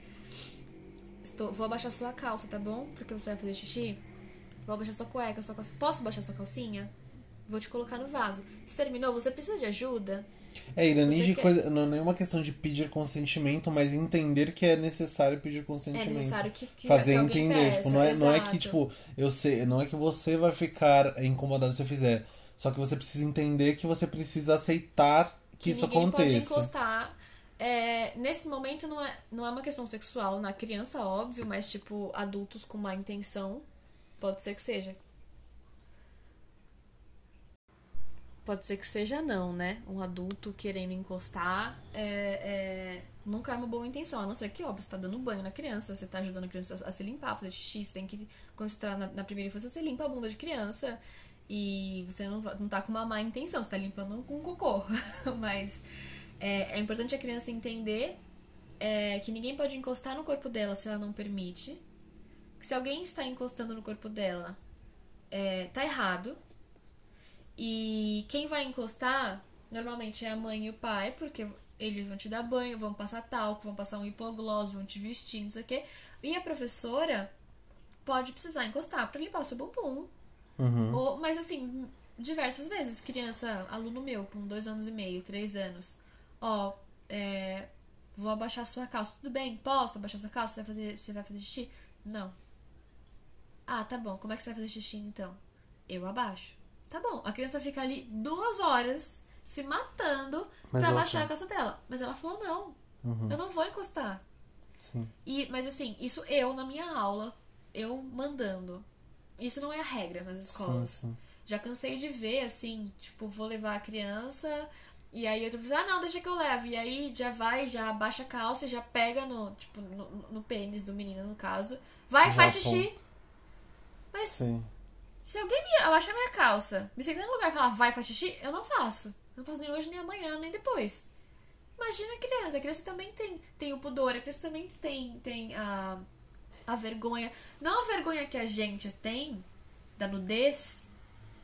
A: Estou, vou abaixar sua calça, tá bom? Porque você vai fazer xixi. Vou abaixar sua cueca, sua calça. Posso baixar sua calcinha? Vou te colocar no vaso. Você terminou? Você precisa de ajuda?
B: É, Irani, de
A: quer-
B: coisa. Não é nenhuma questão de pedir consentimento, mas entender que é necessário pedir
A: É
B: consentimento.
A: necessário que, que
B: fazer
A: que
B: entender.
A: peça,
B: tipo, não, é, não é que, tipo, eu sei, não é que você vai ficar incomodado se eu fizer. Só que você precisa entender que você precisa aceitar que,
A: que
B: isso
A: ninguém pode
B: aconteça.
A: encostar. É, nesse momento não é, não é uma questão sexual na criança, óbvio, mas tipo, adultos com má intenção, pode ser que seja. Pode ser que seja não, né? Um adulto querendo encostar é, é, nunca é uma boa intenção, a não ser que, óbvio, você tá dando banho na criança, você tá ajudando a criança a, se limpar, fazer xixi, você tem que. Quando você tá na, na primeira infância, você limpa a bunda de criança e você não, não tá com uma má intenção, você tá limpando com cocô. [laughs] Mas é, é importante a criança entender é, que ninguém pode encostar no corpo dela se ela não permite. Que se alguém está encostando no corpo dela, é, tá errado. E quem vai encostar normalmente é a mãe e o pai, porque eles vão te dar banho, vão passar talco, vão passar um hipoglós, vão te vestir, não sei o quê. E a professora pode precisar encostar pra limpar o seu bumbum.
B: Uhum.
A: Ou, mas assim, diversas vezes, criança, aluno meu, com dois anos e meio, três anos, ó, é, vou abaixar sua calça, tudo bem? Posso abaixar sua calça? Você vai fazer, você vai fazer xixi? Não. Ah, tá bom, como é que você vai fazer xixi então? Eu abaixo. Tá bom, a criança fica ali duas horas se matando
B: Mas
A: pra
B: quer.
A: a calça dela. Mas ela falou, não,
B: Uhum.
A: eu não vou encostar.
B: Sim.
A: E, mas assim, isso eu na minha aula, eu mandando. Isso não é a regra nas
B: Sim,
A: escolas.
B: sim.
A: Já cansei de ver, assim, tipo, vou levar a criança e aí outra pessoa, ah, não, deixa que eu levo. E aí já vai, já abaixa a calça e já pega no, tipo, no, no pênis do menino, no caso. Vai,
B: Já
A: faz xixi. Mas
B: Sim.
A: Se alguém me abaixar minha calça, me sentar no lugar e falar, vai, faz xixi, eu não faço. Eu não faço nem hoje, nem amanhã, nem depois. Imagina a criança. A criança também tem, tem o pudor, a criança também tem, tem a, a vergonha. Não a vergonha que a gente tem da nudez,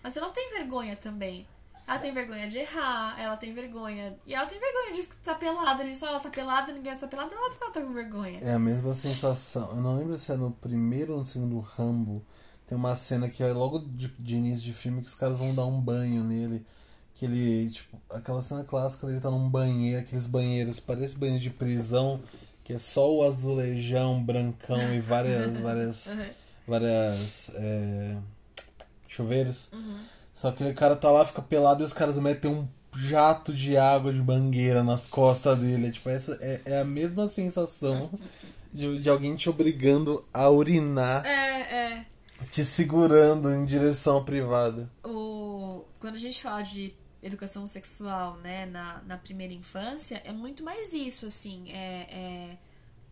A: mas ela tem vergonha também. Ela tem vergonha de errar, ela tem vergonha. E ela tem vergonha de estar pelada. Ele só ela tá pelada, ninguém está pelada, ela fica tá com vergonha.
B: É a mesma sensação. Eu não lembro se é no primeiro ou no segundo Rambo. Tem uma cena que é logo de, de início de filme que os caras vão dar um banho nele. Que ele, tipo, aquela cena clássica dele tá num banheiro, aqueles banheiros, parece banheiro de prisão, que é só o azulejão brancão e várias, [laughs] várias,
A: Uhum.
B: várias é, chuveiros.
A: Uhum.
B: Só que aquele cara tá lá, fica pelado e os caras metem um jato de água de mangueira nas costas dele. É, tipo, essa é, é a mesma sensação [laughs] de, de alguém te obrigando a urinar,
A: É, é.
B: Te segurando em direção privada.
A: o quando a gente fala de educação sexual, né, na, na primeira infância, é muito mais isso, assim, é, é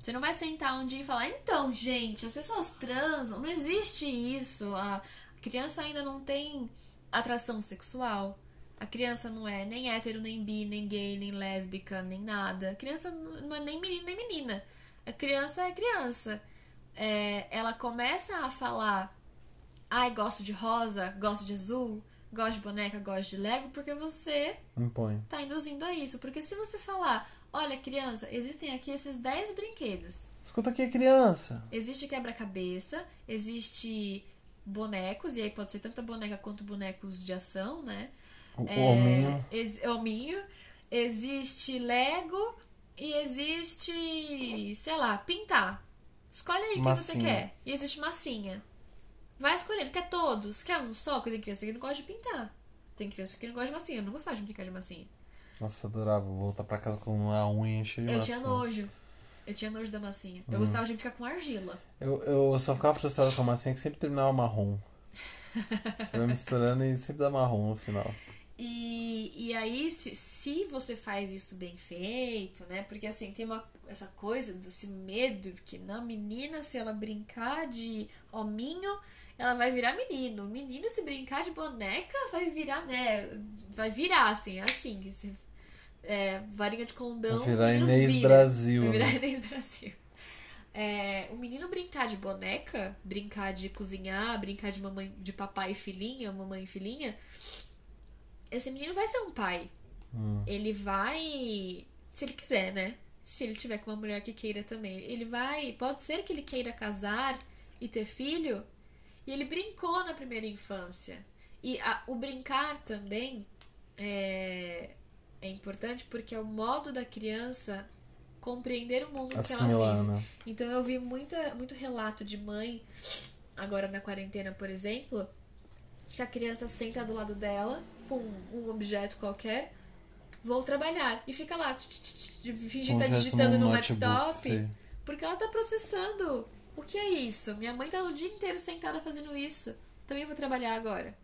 A: você não vai sentar um dia e falar, então, gente, as pessoas transam, não existe isso. A criança ainda não tem atração sexual. A criança não é nem hétero, nem bi, nem gay, nem lésbica, nem nada. A criança não é nem menino, nem menina. A criança é criança. É, ela começa a falar, ai, gosto de rosa, gosto de azul, gosto de boneca, gosto de Lego, porque você
B: Impõe.
A: tá induzindo a isso. Porque se você falar, olha, criança, existem aqui esses 10 brinquedos.
B: Escuta aqui, criança.
A: Existe quebra-cabeça, existe bonecos, e aí pode ser tanto boneca quanto bonecos de ação, né?
B: O
A: É,
B: hominho.
A: ex- hominho. Existe Lego e existe, sei lá, pintar. Escolhe aí o que você quer. E existe massinha. Vai escolhendo. Quer todos? Quer um só? Porque tem criança que não gosta de pintar. Tem criança que não gosta de massinha. Eu não gostava de brincar de massinha.
B: Nossa, eu adorava voltar pra casa com uma unha cheia de
A: Eu
B: maçã.
A: tinha nojo. Eu tinha nojo da massinha.
B: Uhum.
A: Eu gostava de brincar com argila.
B: Eu, eu só ficava frustrado com a massinha que sempre terminava marrom. [laughs] Você vai misturando e sempre dá marrom no final.
A: E, e aí, se, se você faz isso bem feito, né? Porque assim, tem uma, essa coisa desse medo que na menina, se ela brincar de hominho, ela vai virar menino. O menino, se brincar de boneca, vai virar, né? Vai virar, assim, é assim. que se- é, varinha de condão.
B: Vai virar Inês
A: vira.
B: Brasil,
A: Vai virar
B: né?
A: Inês Brasil. É, o menino brincar de boneca, brincar de cozinhar, brincar de mamãe, de papai e filhinha, mamãe e filhinha, esse menino vai ser um pai.
B: Hum.
A: Ele vai, se ele quiser, né? Se ele tiver com uma mulher que queira também, ele vai. Pode ser que ele queira casar e ter filho. E ele brincou na primeira infância. E a- o brincar também é, é importante porque é o modo da criança compreender o mundo que ela
B: Assimilar,
A: vive.
B: né?
A: Então eu vi muita, muito relato de mãe, agora na quarentena, por exemplo, que a criança senta do lado dela com um objeto qualquer, vou trabalhar, e fica lá, fingindo
B: se
A: digitando no
B: notebook,
A: laptop, porque ela tá processando. O que é isso? Minha mãe tá o dia inteiro sentada fazendo isso. Também vou trabalhar agora.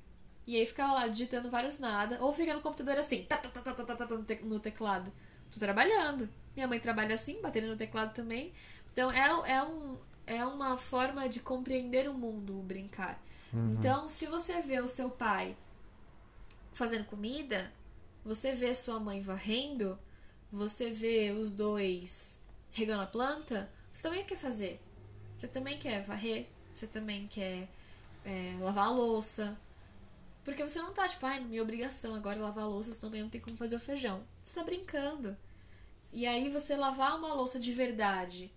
A: E aí ficava lá digitando vários nada, ou fica no computador assim, tá, tá, tá, tá, tá, tá, tá, no te- no teclado. Tô trabalhando. Minha mãe trabalha assim, batendo no teclado também. Então é, é, um, é uma forma de compreender o mundo, o brincar. Então, se você vê o seu pai fazendo comida, você vê sua mãe varrendo, você vê os dois regando a planta, você também quer fazer. Você também quer varrer, você também quer é, lavar a louça. Porque você não tá, tipo, ai, minha obrigação agora é lavar a louça, senão amanhã não tem como fazer o feijão. Você tá brincando. E aí você lavar uma louça de verdade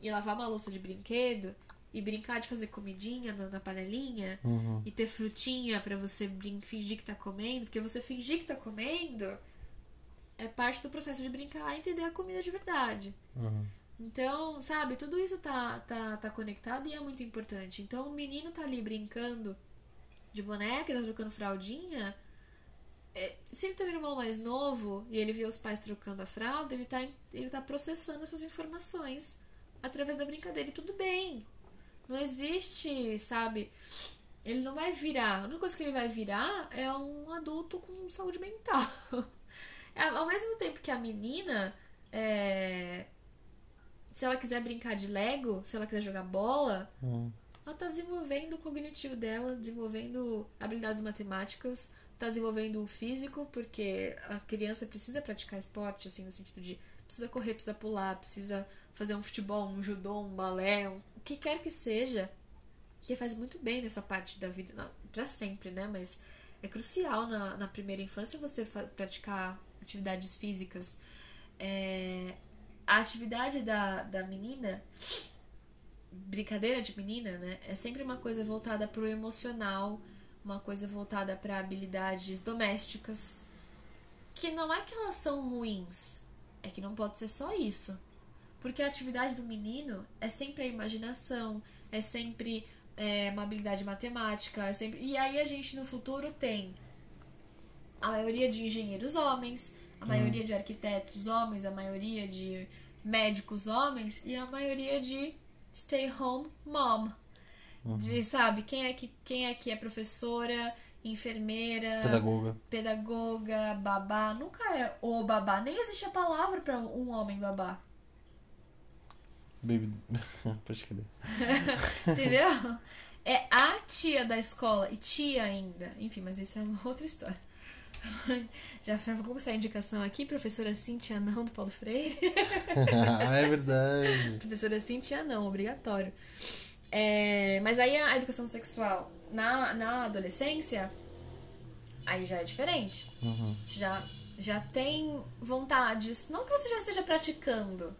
A: e lavar uma louça de brinquedo e brincar de fazer comidinha na, na panelinha
B: Uhum.
A: e ter frutinha pra você fingir que tá comendo, porque você fingir que tá comendo é parte do processo de brincar e entender a comida de verdade.
B: Uhum.
A: Então, sabe, tudo isso tá, tá, tá conectado e é muito importante. Então, o menino tá ali brincando de boneca, tá trocando fraldinha. é, se ele tem um irmão mais novo e ele vê os pais trocando a fralda, ele tá, ele tá processando essas informações através da brincadeira. E tudo bem. Não existe, sabe? Ele não vai virar. A única coisa que ele vai virar é um adulto com saúde mental. [laughs] É, Ao mesmo tempo que a menina, é, se ela quiser brincar de Lego, se ela quiser jogar bola,
B: Uhum.
A: ela tá desenvolvendo o cognitivo dela, desenvolvendo habilidades matemáticas, tá desenvolvendo o físico, porque a criança precisa praticar esporte, assim, no sentido de precisa correr, precisa pular, precisa fazer um futebol, um judô, um balé, um- o que quer que seja, que faz muito bem nessa parte da vida, pra sempre, né? Mas é crucial na, na primeira infância você praticar atividades físicas. É, a atividade da, da menina brincadeira de menina, né? É sempre uma coisa voltada pro emocional, uma coisa voltada para habilidades domésticas, que não é que elas são ruins, é que não pode ser só isso. Porque a atividade do menino é sempre a imaginação, é sempre é, uma habilidade matemática, é sempre... e aí a gente no futuro tem a maioria de engenheiros homens, a maioria de arquitetos homens, a maioria de médicos homens e a maioria de stay home mom. De, sabe, quem é, que, quem é que é professora enfermeira,
B: Pedagoga.
A: pedagoga, babá. Nunca é o babá. Nem existe a palavra pra um homem babá.
B: Baby. [laughs] Pode crer. [laughs]
A: Entendeu? É a tia da escola. E tia ainda. Enfim, mas isso é uma outra história. [laughs] Já vou começar a indicação aqui, professora Cintia Não, do Paulo Freire.
B: ah, [laughs] é verdade.
A: professora Cintia Não, obrigatório. É, mas aí a educação sexual na, na adolescência, aí já é diferente.
B: Uhum.
A: Já, já tem vontades. Não que você já esteja praticando,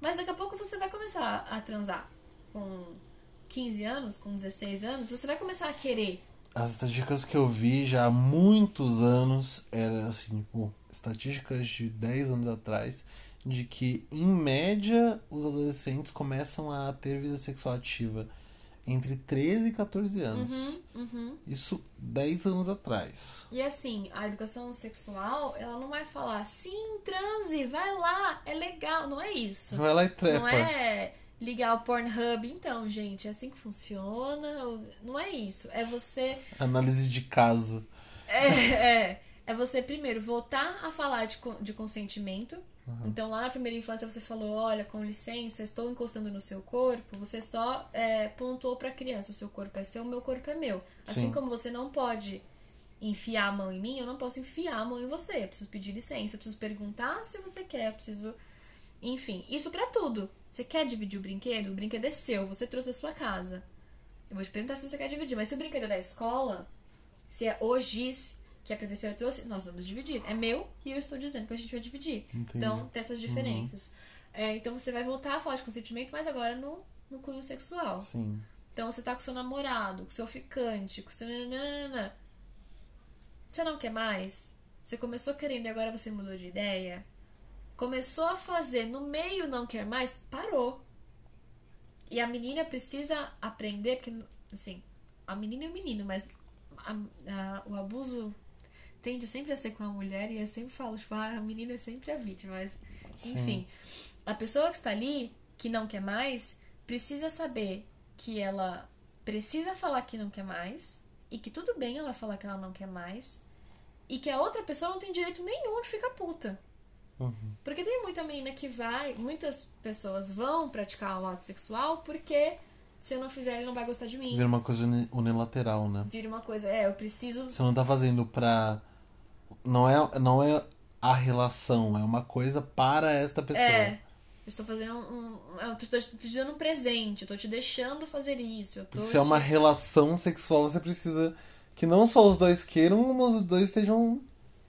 A: mas daqui a pouco você vai começar a transar. Com 15 anos, com 16 anos, você vai começar a querer.
B: As estatísticas que eu vi já há muitos anos eram assim, tipo, estatísticas de 10 anos atrás, de que em média os adolescentes começam a ter vida sexual ativa entre 13 e 14 anos.
A: Uhum, uhum.
B: Isso 10 anos atrás.
A: E assim, a educação sexual, ela não vai falar, sim, transe, vai lá, é legal. Não é isso.
B: Vai lá e trepa.
A: Não é ligar o Pornhub, então, gente, é assim que funciona. Não é isso. É você.
B: Análise de caso.
A: É, é. É você primeiro voltar a falar de, de consentimento. Uhum. Então, lá na primeira infância, você falou: Olha, com licença, estou encostando no seu corpo. Você só é, pontuou para a criança: O seu corpo é seu, o meu corpo é meu. Assim
B: Sim.
A: como você não pode enfiar a mão em mim, eu não posso enfiar a mão em você. Eu preciso pedir licença, eu preciso perguntar se você quer, eu preciso. Enfim, isso para tudo. Você quer dividir o brinquedo? O brinquedo é seu, você trouxe da sua casa. Eu vou te perguntar se você quer dividir, mas se o brinquedo é da escola, se é o giz que a professora trouxe, nós vamos dividir. É meu e eu estou dizendo que a gente vai dividir.
B: Entendi.
A: Então, tem essas diferenças. Uhum. É, então, você vai voltar a falar de consentimento, mas agora no, no cunho sexual.
B: Sim.
A: Então, você tá com seu namorado, com seu ficante, com seu... Nananana. Você não quer mais? Você começou querendo e agora você mudou de ideia? Começou a fazer, no meio não quer mais, parou. E a menina precisa aprender, porque, assim, a menina e o menino, mas a, a, o abuso tende sempre a ser com a mulher e eu sempre falo, tipo, ah, a menina é sempre a vítima, mas enfim. Sim. A pessoa que está ali, que não quer mais, precisa saber que ela precisa falar que não quer mais e que tudo bem ela falar que ela não quer mais e que a outra pessoa não tem direito nenhum de ficar puta.
B: Uhum.
A: Porque tem muita menina que vai, muitas pessoas vão praticar o ato sexual porque se eu não fizer, ele não vai gostar de mim.
B: Vira uma coisa unilateral, né?
A: Vira uma coisa, é, eu preciso.
B: Você não tá fazendo pra. Não é, não é a relação, é uma coisa para esta pessoa.
A: É. Eu estou fazendo um. Eu tô te dando um presente, eu tô te deixando fazer isso. Eu tô
B: se é uma relação sexual, você precisa que não só os dois queiram, mas os dois estejam.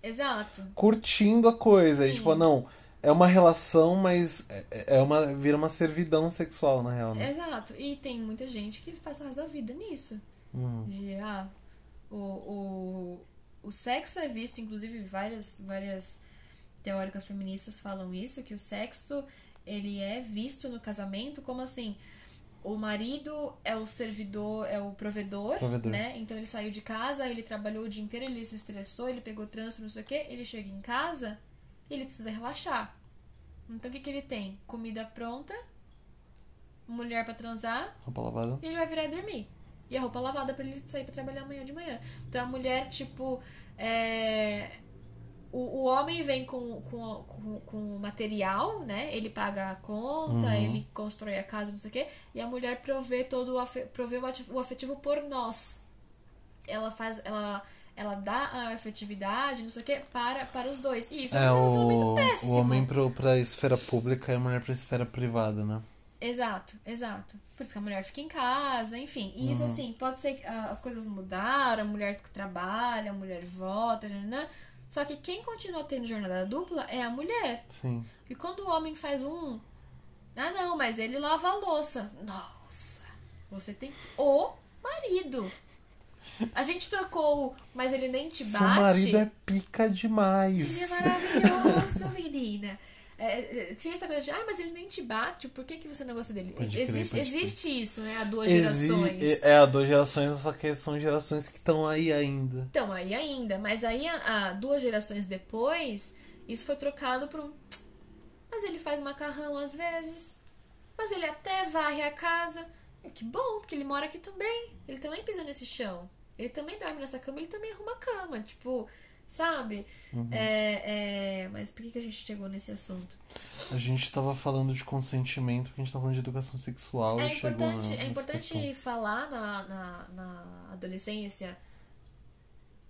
A: Exato.
B: Curtindo a coisa. E, tipo, não. É uma relação, mas é, é uma, vira uma servidão sexual, na real, né?
A: Exato. E tem muita gente que passa o resto da vida nisso.
B: Uhum.
A: De, ah, o, o, o sexo é visto, inclusive várias, várias teóricas feministas falam isso, que o sexo ele é visto no casamento como assim, o marido é o servidor, é o provedor,
B: Provedor.
A: né? Então ele saiu de casa, ele trabalhou o dia inteiro, ele se estressou, ele pegou trânsito, não sei o quê, ele chega em casa e ele precisa relaxar. Então o que, que ele tem? Comida pronta, mulher para transar,
B: Roupa lavada.
A: e ele vai virar e dormir. E a roupa lavada para ele sair para trabalhar amanhã de manhã. Então a mulher, tipo, é... o, o homem vem com, com, com, com material, né? Ele paga a conta,
B: Uhum.
A: ele constrói a casa, não sei o quê. E a mulher provê todo o, afe... provê o o afetivo por nós. Ela faz. Ela, ela dá a afetividade, não sei o quê, para, para os dois. E isso é,
B: É,
A: um
B: o,
A: relacionamento péssimo.
B: o homem pro, pra esfera pública e a mulher pra esfera privada, né?
A: Exato, exato. Por isso que a mulher fica em casa, enfim. E isso,
B: Uhum.
A: assim, pode ser que as coisas mudaram, a mulher trabalha, a mulher vota, né? Só que quem continua tendo jornada dupla é a mulher.
B: Sim.
A: E quando o homem faz um. Ah, não, mas ele lava a louça. Nossa, você tem o marido. A gente trocou, mas ele nem te
B: Seu
A: bate.
B: marido é pica demais.
A: Ele é maravilhoso, menina. É, é, tinha essa coisa de, ah, mas ele nem te bate, por que, que você não gosta dele?
B: Pode crer,
A: existe,
B: crer.
A: existe isso, né? Há duas
B: Exi-
A: gerações.
B: É, há duas gerações, só que são gerações que estão aí ainda.
A: Então, aí ainda. Mas aí, há, há duas gerações depois, isso foi trocado por um. Mas ele faz macarrão às vezes. Mas ele até varre a casa. É que bom, porque ele mora aqui também. Ele também pisa nesse chão. Ele também dorme nessa cama, ele também arruma a cama. Tipo, sabe? É, é, mas por que, que a gente chegou nesse assunto?
B: A gente tava falando de consentimento, porque a gente tava falando de educação sexual
A: É
B: e chegou
A: importante,
B: na,
A: é importante
B: questão.
A: falar na, na, na adolescência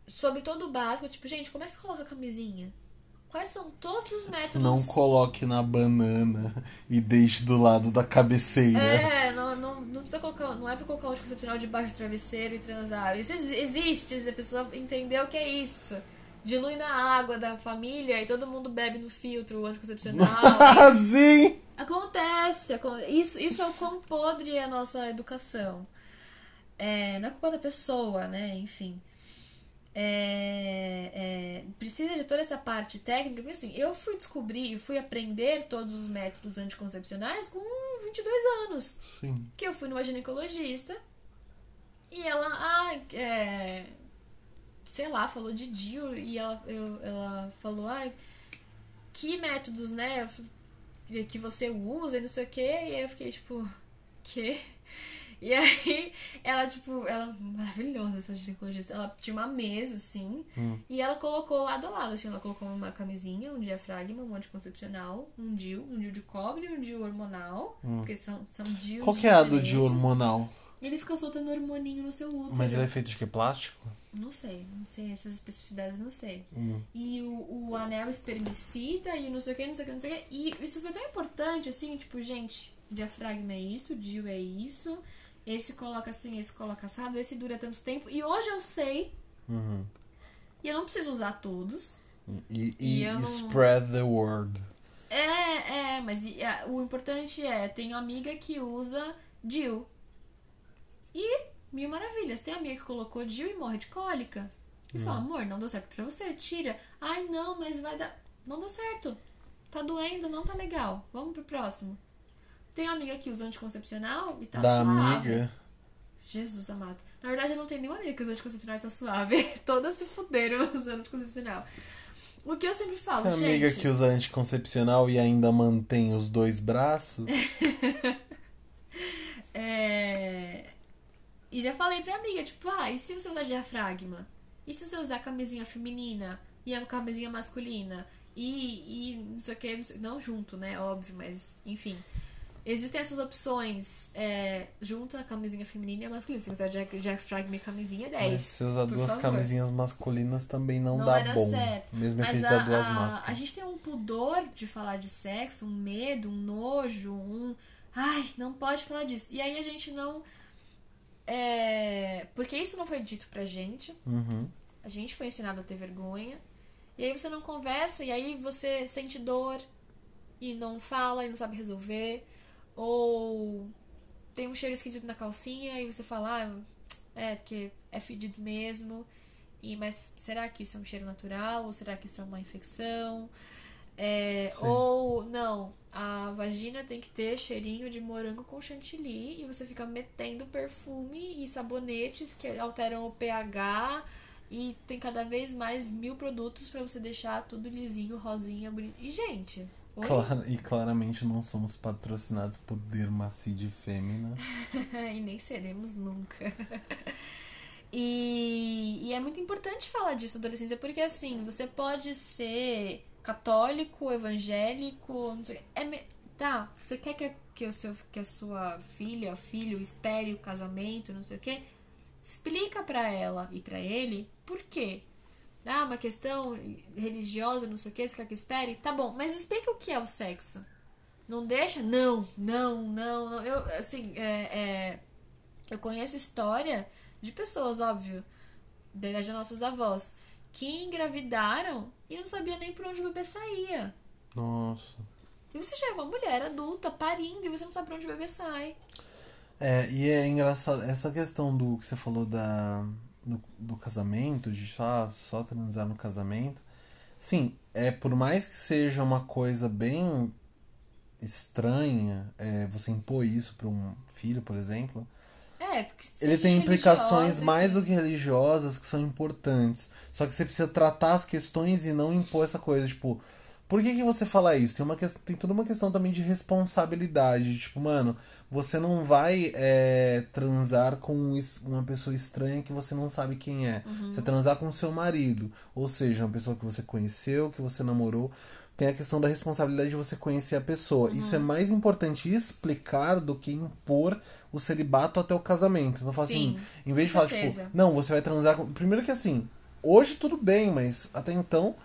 A: sobre todo o básico. Tipo, gente, como é que coloca a camisinha? Quais são todos os métodos?
B: Não coloque na banana e deixe do lado da cabeceira.
A: É, não, não, não precisa colocar. Não é pra colocar o anticoncepcional debaixo do travesseiro e transar. Isso ex- existe, a pessoa entendeu o que é isso. Dilui na água da família e todo mundo bebe no filtro anticoncepcional.
B: Sim!
A: Acontece, acon- isso, isso é o quão podre é a nossa educação. É, não é culpa da pessoa, né? Enfim. É, é, precisa de toda essa parte técnica, porque assim, eu fui descobrir e fui aprender todos os métodos anticoncepcionais com 22 anos.
B: Sim.
A: Que eu fui numa ginecologista e ela, ah, é, sei lá, falou de DIU e ela, eu- ela falou, ah, que métodos, né, que você usa e não sei o que, e aí eu fiquei tipo, que? E aí, ela, tipo, ela, maravilhosa essa ginecologista, ela tinha uma mesa, assim, e ela colocou lado a lado, assim, ela colocou uma camisinha, um diafragma, um anticoncepcional, um DIU, um DIU de cobre e um DIU hormonal, porque são, são DIUs
B: Qual que é a do
A: diferentes.
B: hormonal?
A: Ele fica soltando hormoninho no seu útero.
B: Mas ele é feito de que? Plástico?
A: Não sei, não sei, essas especificidades não sei.
B: Hum.
A: E o, o anel espermicida e não sei o que, não sei o que, não sei o que. E isso foi tão importante, assim, tipo, gente, diafragma é isso, DIU é isso, esse coloca assim, esse coloca assado, esse dura tanto tempo. E hoje eu sei,
B: Uhum.
A: e eu não preciso usar todos.
B: E,
A: E
B: e, e
A: não-
B: spread the word.
A: É, é, mas o importante é, tenho amiga que usa DIU. E mil maravilhas. Tem amiga que colocou DIU e morre de cólica. E fala, amor, não deu certo pra você, tira. Ai, não, mas vai dar. Não deu certo. Tá doendo, não tá legal. Vamos pro próximo. Tem uma amiga que usa anticoncepcional e tá
B: da
A: suave.
B: amiga.
A: Jesus amado. Na verdade, eu não tenho nenhuma amiga que usa anticoncepcional e tá suave. [laughs] Todas se fuderam [laughs] usando anticoncepcional. O que eu sempre falo,
B: Tem
A: gente.
B: amiga que usa anticoncepcional e ainda mantém os dois braços. [laughs]
A: É... E já falei pra amiga, tipo, ah, e se você usar diafragma? E se você usar camisinha feminina e a camisinha masculina? E, e não sei o que, não, sei- não junto, né? Óbvio, mas enfim. Existem essas opções é, junto a camisinha feminina e a masculina. Se você quiser dia- diafragma e camisinha, 10.
B: Mas se usar duas
A: favor.
B: camisinhas masculinas também não,
A: Não
B: dá bom.
A: certo.
B: Mesmo
A: Mas a,
B: duas
A: a, a
B: máscaras.
A: gente tem um pudor de falar de sexo, um medo, um nojo, um. Ai, não pode falar disso. E aí a gente não. É... Porque isso não foi dito pra gente.
B: Uhum.
A: A gente foi ensinado a ter vergonha. E aí você não conversa, e aí você sente dor e não fala e não sabe resolver. Ou tem um cheiro esquisito na calcinha e você fala, ah, é, porque é fedido mesmo. E, mas será que isso é um cheiro natural? Ou será que isso é uma infecção? É, ou não, a vagina tem que ter cheirinho de morango com chantilly e você fica metendo perfume e sabonetes que alteram o pH e tem cada vez mais mil produtos pra você deixar tudo lisinho, rosinha, bonito. E gente, oi?
B: Clara- e claramente não somos patrocinados por Dermacide Fêmea. [laughs]
A: e nem seremos nunca. [laughs] E, e é muito importante falar disso na adolescência, porque assim, você pode ser católico, evangélico, não sei. É, me- tá, você quer que, que, o seu, que a sua filha, filho, espere o casamento, não sei o quê? Explica pra ela e pra ele por quê. Ah, uma questão religiosa, não sei o que, você quer que espere? Tá bom, mas explica o que é o sexo. Não deixa? Não, não, não, não. Eu, assim, é, é, eu conheço história de pessoas, óbvio, desde as nossas avós, que engravidaram e não sabia nem por onde o bebê saía.
B: Nossa.
A: E você já é uma mulher adulta, parindo, e você não sabe por onde o bebê sai.
B: É, e é engraçado, essa questão do que você falou da, do, do casamento, de só, só transar no casamento. Sim, é, por mais que seja uma coisa bem estranha, é, você impor isso para um filho, por exemplo,
A: É, porque
B: ele tem implicações
A: religiosa,
B: mais do que religiosas que são importantes. Só que você precisa tratar as questões e não impor essa coisa, tipo, Por que, que você fala isso? Tem, uma que... tem toda uma questão também de responsabilidade. Tipo, mano, você não vai é, transar com uma pessoa estranha que você não sabe quem é.
A: Uhum.
B: Você transar com seu marido. Ou seja, uma pessoa que você conheceu, que você namorou. Tem a questão da responsabilidade de você conhecer a pessoa.
A: Uhum.
B: Isso é mais importante explicar do que impor o celibato até o casamento. Então, fala assim,
A: Sim,
B: em vez de falar,
A: certeza.
B: tipo, não, você vai transar com. Primeiro que assim, hoje tudo bem, mas até então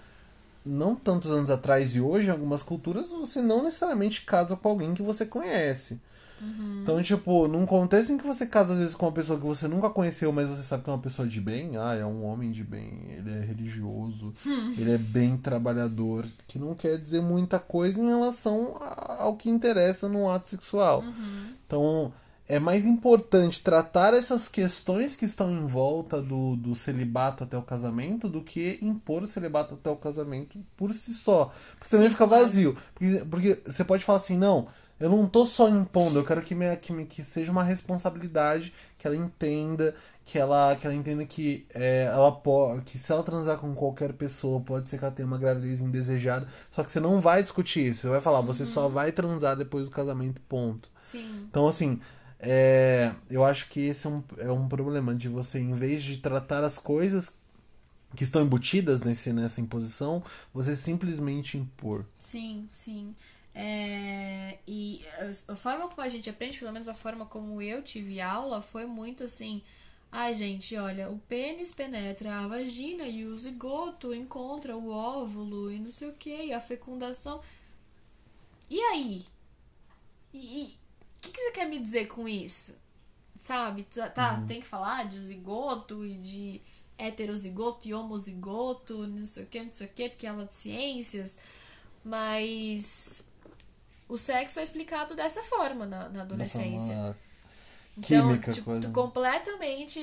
B: não tantos anos atrás e hoje, em algumas culturas, você não necessariamente casa com alguém que você conhece.
A: Uhum.
B: Então, tipo, num contexto em que você casa às vezes com uma pessoa que você nunca conheceu, mas você sabe que é uma pessoa de bem, ah, é um homem de bem, ele é religioso, ele é bem trabalhador, que não quer dizer muita coisa em relação a- ao que interessa no ato sexual.
A: Uhum.
B: Então, é mais importante tratar essas questões que estão em volta do, do celibato até o casamento do que impor o celibato até o casamento por si só. Porque também
A: Sim,
B: fica
A: claro.
B: vazio. Porque, porque você pode falar assim, não, eu não tô só impondo, eu quero que, me, que, que seja uma responsabilidade, que ela entenda, que ela, que ela entenda que é, ela pode, que se ela transar com qualquer pessoa, pode ser que ela tenha uma gravidez indesejada. Só que você não vai discutir isso. Você vai falar, você só vai transar depois do casamento, ponto.
A: Sim.
B: Então, assim, é, eu acho que esse é um, é um problema de você, em vez de tratar as coisas que estão embutidas nesse, nessa imposição, você simplesmente impor.
A: Sim, sim. É, e a- forma como a gente aprende, pelo menos a forma como eu tive aula, foi muito assim. Ai, gente, olha, o pênis penetra a vagina e o zigoto encontra o óvulo e não sei o que, e a fecundação. E aí? E o que, que você quer me dizer com isso? Sabe? Tá, tá, tem que falar de zigoto e de heterozigoto e homozigoto, não sei o que, não sei o que, porque ela é de ciências. Mas o sexo é explicado dessa forma na, na adolescência.
B: forma
A: Então,
B: química,
A: tipo,
B: coisa.
A: completamente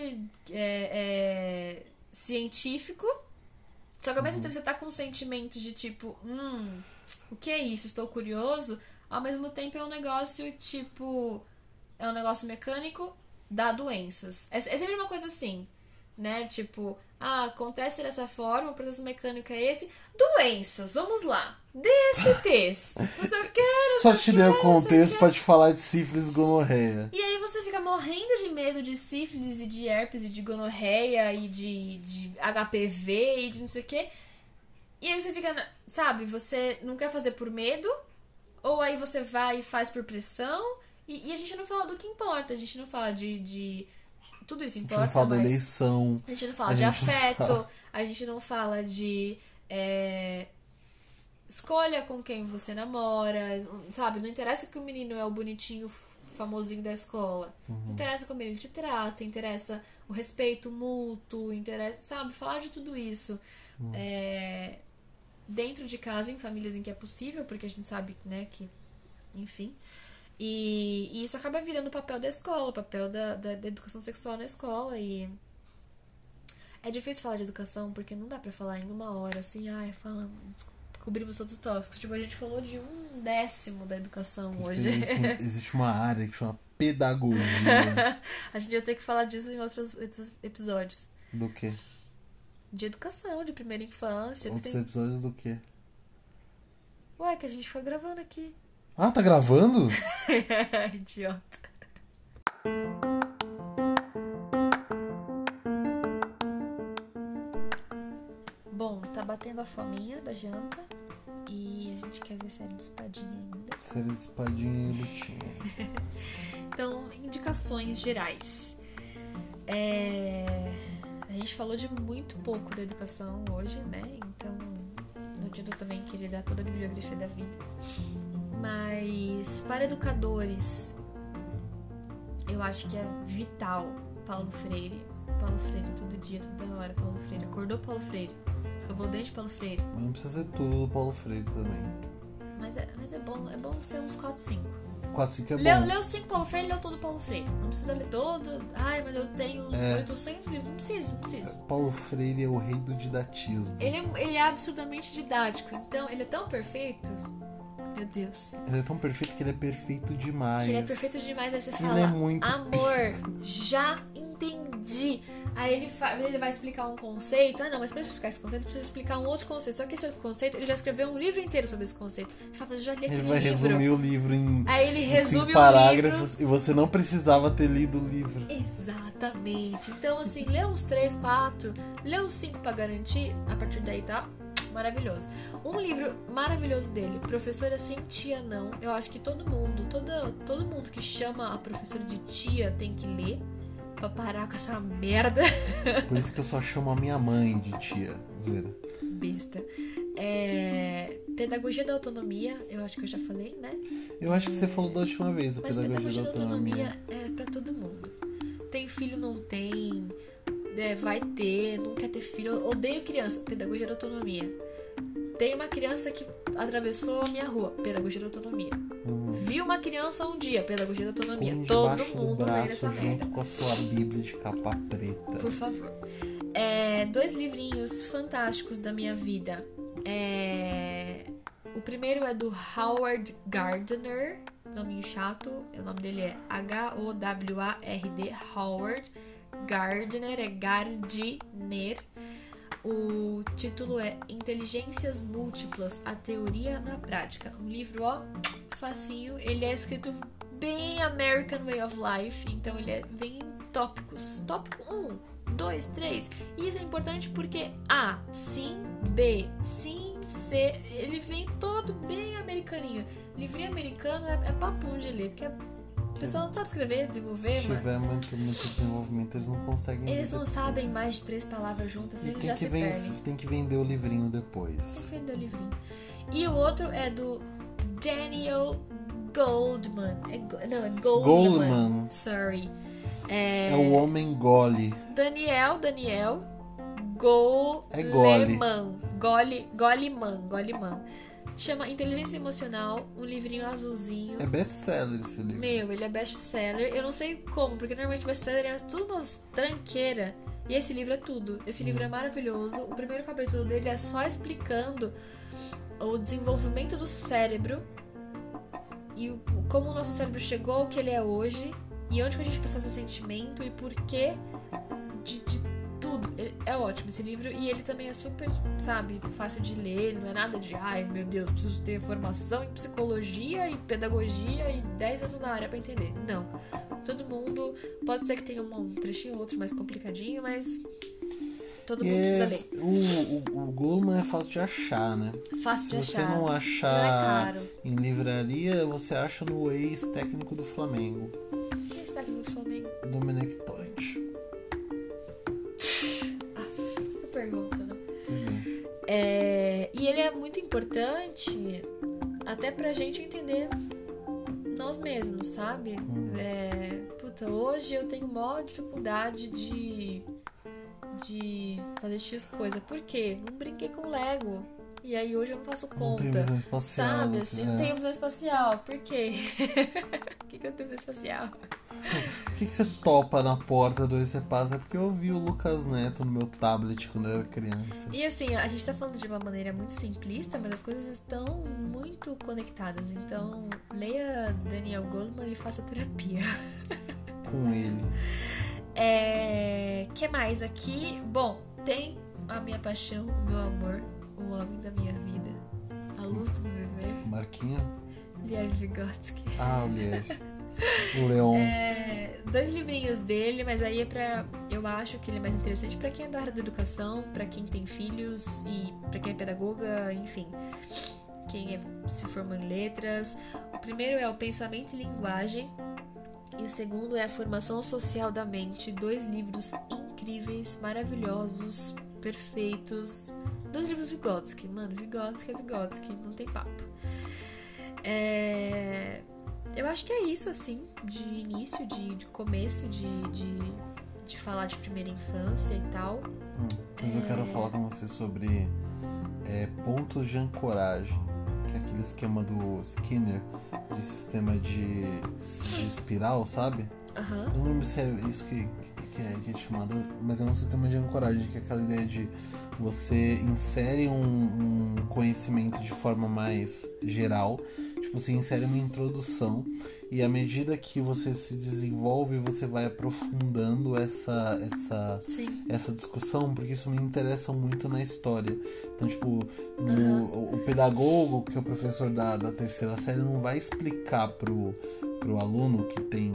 A: é, é, científico. Só que ao mesmo
B: Uhum.
A: tempo você tá com um sentimento de tipo, hum, o que é isso? Estou curioso. Ao mesmo tempo é um negócio tipo. É um negócio mecânico, dá doenças. É, é sempre uma coisa assim, né? Tipo, ah, acontece dessa forma, o processo mecânico é esse. Doenças, vamos lá. DSTs. Não sei o que, não
B: Só te
A: o
B: contexto pra te falar de sífilis e gonorreia.
A: E aí você fica morrendo de medo de sífilis e de herpes e de gonorreia e de, de HPV e de não sei o quê. E aí você fica, sabe, você não quer fazer por medo, ou aí você vai e faz por pressão. E, e a gente não fala do que importa, a gente não fala de. de... Tudo isso
B: A gente
A: importa,
B: não fala da eleição.
A: a gente não fala
B: a
A: de afeto,
B: fala.
A: a gente não fala de. é, escolha com quem você namora, sabe? Não interessa que o menino é o bonitinho, famosinho da escola.
B: Uhum.
A: Interessa como ele te trata, interessa o respeito mútuo, interessa, sabe? Falar de tudo isso.
B: Uhum.
A: é, dentro de casa, em famílias em que é possível, porque a gente sabe, né, que. Enfim. E, e isso acaba virando o papel da escola, o papel da, da, da educação sexual na escola. E é difícil falar de educação porque não dá pra falar em uma hora assim, ai, falamos, cobrimos todos os tópicos. Tipo, a gente falou de um décimo da educação
B: Por
A: hoje.
B: Existe, [laughs] existe uma área que chama pedagogia.
A: a gente vai ter que falar disso em outros outros episódios.
B: do quê?
A: De educação, de primeira infância.
B: Outros
A: Tem...
B: episódios do quê?
A: Ué, que a gente foi gravando aqui.
B: Ah, tá gravando? [laughs]
A: Idiota. Batendo a fominha da janta e a gente quer ver série de espadinha ainda.
B: Série de espadinha e lutinha. [laughs]
A: Então, indicações gerais. É, A gente falou de muito pouco da educação hoje, né? Então, não adianta também querer dar toda a bibliografia da vida. Mas, para educadores, eu acho que é vital Paulo Freire. Paulo Freire todo dia, toda hora. Paulo Freire. Acordou Paulo Freire. Escovou o dente Paulo Freire.
B: Mas não precisa ser tudo do Paulo Freire também.
A: Mas é, mas é bom, é bom ser uns 4, 5.
B: 4, 5 é bom.
A: Leu, leu cinco Paulo Freire, leu todo Paulo Freire. Não precisa ler todo. Ai, mas eu tenho os
B: É.
A: 800 livros. Não precisa, não precisa.
B: Paulo Freire é o rei do didatismo.
A: Ele é, ele é absurdamente didático. Então, ele é tão perfeito. Meu Deus.
B: Ele é tão perfeito que ele é perfeito demais.
A: Que ele é perfeito demais. Aí você
B: Ele
A: fala:
B: é muito
A: Amor, já entendi. Aí ele, ele vai explicar um conceito. Ah, não, mas pra explicar esse conceito, eu preciso explicar um outro conceito. Só que esse outro conceito, ele já esceveu um livro inteiro sobre esse conceito. Você fala, mas eu já li
B: Ele
A: aquele
B: vai
A: livro.
B: resumir o livro em,
A: Aí ele resume
B: cinco
A: o
B: parágrafos e você não precisava ter lido o livro.
A: Exatamente. Então, assim, lê uns 3, 4, lê uns 5 pra garantir, a partir daí tá maravilhoso. Um livro maravilhoso dele, Professora Sem Tia Não. Eu acho que todo mundo, toda, todo mundo que chama a professora de tia tem que ler pra parar com essa merda [laughs]
B: Por isso que eu só chamo a minha mãe de tia. Zoeira.
A: besta. É, Pedagogia da Autonomia, eu acho que eu já falei, né?
B: Eu acho que você falou da última vez, o
A: Mas
B: Pedagogia da Autonomia.
A: é pra todo mundo. Tem filho, não tem. né, vai ter, não quer ter filho. Odeio criança. Pedagogia da autonomia. Tem uma criança que atravessou a minha rua. Pedagogia da autonomia. Vi uma criança um dia. Pedagogia da autonomia.
B: Põe
A: Todo mundo lê
B: braço
A: essa
B: junto
A: merda.
B: com a sua Bíblia de capa preta.
A: Por favor. É, dois livrinhos fantásticos da minha vida. É, o primeiro é do Howard Gardner, nominho chato. O nome dele é H-O-W-A-R-D, Howard Gardner, é Gardner. O título é Inteligências Múltiplas, a Teoria na Prática. Um livro, ó, facinho. Ele é escrito bem American Way of Life, então ele é, vem em tópicos. Tópico 1, 2, 3. E isso é importante porque A, sim, B, sim, C. Ele vem todo bem americaninho. Livrinho americano é, é papum de ler, porque o pessoal não sabe escrever, desenvolver,
B: Se
A: mano.
B: tiver muito, muito desenvolvimento, eles não conseguem
A: Eles não sabem mais de três palavras juntas,
B: E
A: eles
B: tem
A: já
B: que,
A: se perdem.
B: tem que vender o livrinho depois.
A: Vender o livrinho. E o outro é do Daniel Goldman. É não, é Goldman.
B: Goldman.
A: Sorry. É,
B: É o homem gole.
A: Daniel, Daniel Goleman.
B: É. Gole,
A: Goleman, Goleman. Chama Inteligência Emocional, um livrinho azulzinho.
B: É best-seller esse livro.
A: Meu, ele é best-seller. Eu não sei como, porque normalmente best-seller é tudo umas tranqueira. E esse livro é tudo. Esse livro é maravilhoso. O primeiro capítulo dele é só explicando o desenvolvimento do cérebro e o, como o nosso cérebro chegou ao que ele é hoje e onde que a gente processa sentimento e por que de, de tudo. É ótimo esse livro e ele também é super, sabe, fácil de ler, não é nada de ai meu Deus, preciso ter formação em psicologia e pedagogia e 10 anos na área pra entender. Não. Todo mundo, pode ser que tenha um, trechinho ou outro mais complicadinho, mas todo mundo precisa
B: é,
A: ler.
B: o, o, o é fácil de achar, né?
A: Fácil de
B: Se você
A: achar.
B: não
A: Não é
B: achar
A: caro.
B: em livraria, você acha no ex-técnico do Flamengo,
A: Quem é esse técnico do Flamengo?
B: Domenech Toit. É.
A: E ele é muito importante até pra gente entender nós mesmos, sabe? É, puta, hoje eu tenho maior dificuldade de, de fazer X coisa. Por quê? Não brinquei com Lego. E aí hoje eu não faço
B: Não
A: conta.
B: tem visão espacial.
A: Sabe,
B: né?
A: assim,
B: É.
A: não tenho visão espacial. Por quê? [laughs] Por que, que eu tenho visão espacial?
B: Por que, que você topa na porta do você passa? É porque eu vi o Lucas Neto no meu tablet quando eu era criança.
A: E assim, a gente tá falando de uma maneira muito simplista, mas as coisas estão muito conectadas. Então, leia Daniel Goleman e faça terapia. [laughs]
B: Com ele.
A: É. que mais aqui? Bom, tem a minha paixão, o meu amor, o homem da minha vida, a luz do meu viver,
B: Marquinho?
A: Liev Vygotsky.
B: Ah, o Liev. O Leon.
A: É, dois livrinhos dele, mas aí é pra. Eu acho que ele é mais interessante pra quem é da área da educação, pra quem tem filhos e pra quem é pedagoga, enfim. Quem é- se formou em letras. O primeiro é o Pensamento e Linguagem. E o segundo é a Formação Social da Mente. Dois livros incríveis, maravilhosos, perfeitos. Dois livros Vygotsky. Mano, Vygotsky é Vygotsky, não tem papo. É... Eu acho que é isso, assim, de início, de, de começo, de, de, de falar de primeira infância e tal.
B: Hum, mas eu quero falar com você sobre é, pontos de ancoragem. Que é aquele esquema do Skinner de sistema de, de espiral, sabe?
A: Aham.
B: Eu não lembro se é isso que, que, é, que é chamado, mas é um sistema de ancoragem, que é aquela ideia de você insere um, um conhecimento de forma mais geral, tipo, você insere uma introdução e à medida que você se desenvolve, você vai aprofundando essa essa
A: Sim.
B: essa discussão, porque isso me interessa muito na história. Então, tipo, no-
A: Uhum.
B: o pedagogo, que é o professor da, da terceira série, não vai explicar pro, pro aluno que tem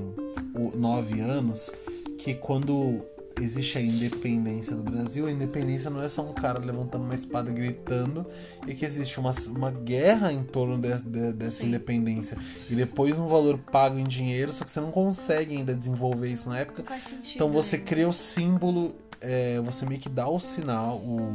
B: nove anos que quando existe a independência do Brasil, a independência não é só um cara levantando uma espada e gritando, e que existe uma, uma guerra em torno de- de- dessa
A: Sim.
B: independência. E depois um valor pago em dinheiro, só que você não consegue ainda desenvolver isso na época.
A: Sentido.
B: Então você
A: né?
B: cria o símbolo, é, você meio que dá o sinal, o,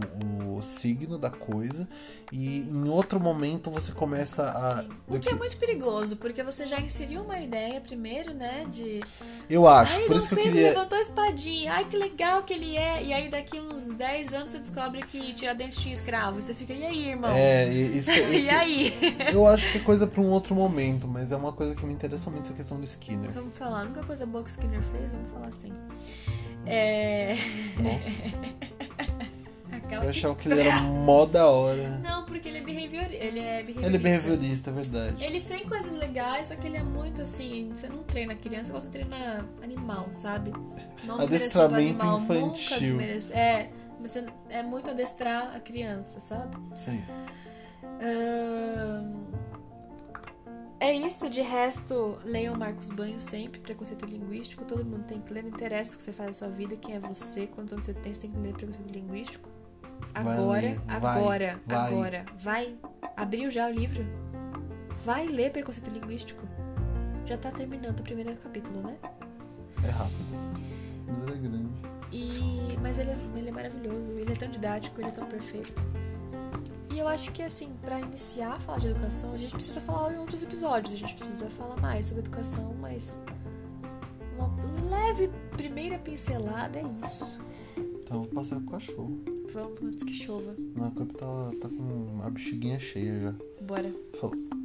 B: o signo da coisa, e em outro momento você começa a.
A: Sim. O que é muito perigoso, porque você já inseriu uma ideia primeiro, né? De.
B: Eu acho,
A: Ai,
B: por
A: Dom
B: isso que eu
A: Pedro
B: queria.
A: levantou a espadinha. Ai, que legal que ele é. E aí daqui uns 10 anos você descobre que Tiradentes tinha escravo. E você fica, e aí, irmão?
B: É, e- isso, [laughs]
A: e
B: isso-
A: aí? [laughs]
B: eu acho que é coisa pra um outro momento, mas é uma coisa que me interessa muito essa questão do Skinner.
A: Vamos falar. A única coisa boa que o Skinner fez, vamos falar assim. É.
B: Nossa, [laughs] eu achava que ele [laughs] era mó da hora.
A: Não, porque ele é behavior... Ele é behaviorista.
B: Ele é behaviorista, é verdade.
A: Ele tem coisas legais, só que ele é muito assim. Você não treina criança, você treina animal, sabe? Não
B: Adestramento
A: animal, nunca
B: infantil.
A: É, você- é muito adestrar a criança, sabe?
B: Sim.
A: Ahn, É isso, de resto, leiam Marcos Banho sempre, preconceito linguístico, todo mundo tem que ler, não interessa o que você faz na sua vida, quem é você, quantos anos você tem, você tem que ler preconceito linguístico. Agora,
B: ler, vai,
A: agora,
B: vai.
A: agora. Vai. Abriu já o livro? Vai ler preconceito linguístico. Já tá terminando o primeiro capítulo, né?
B: É rápido. Mas ele é grande.
A: E... Mas ele é, ele é maravilhoso, ele é tão didático, ele é tão perfeito. E eu acho que, assim, pra iniciar a falar de educação, a gente precisa falar em outros episódios, a gente precisa falar mais sobre educação, mas uma leve primeira pincelada é isso.
B: Então eu vou passear com o cachorro.
A: Vamos antes que chova.
B: Na tá, tá com a bexiguinha cheia já.
A: Bora.
B: Falou.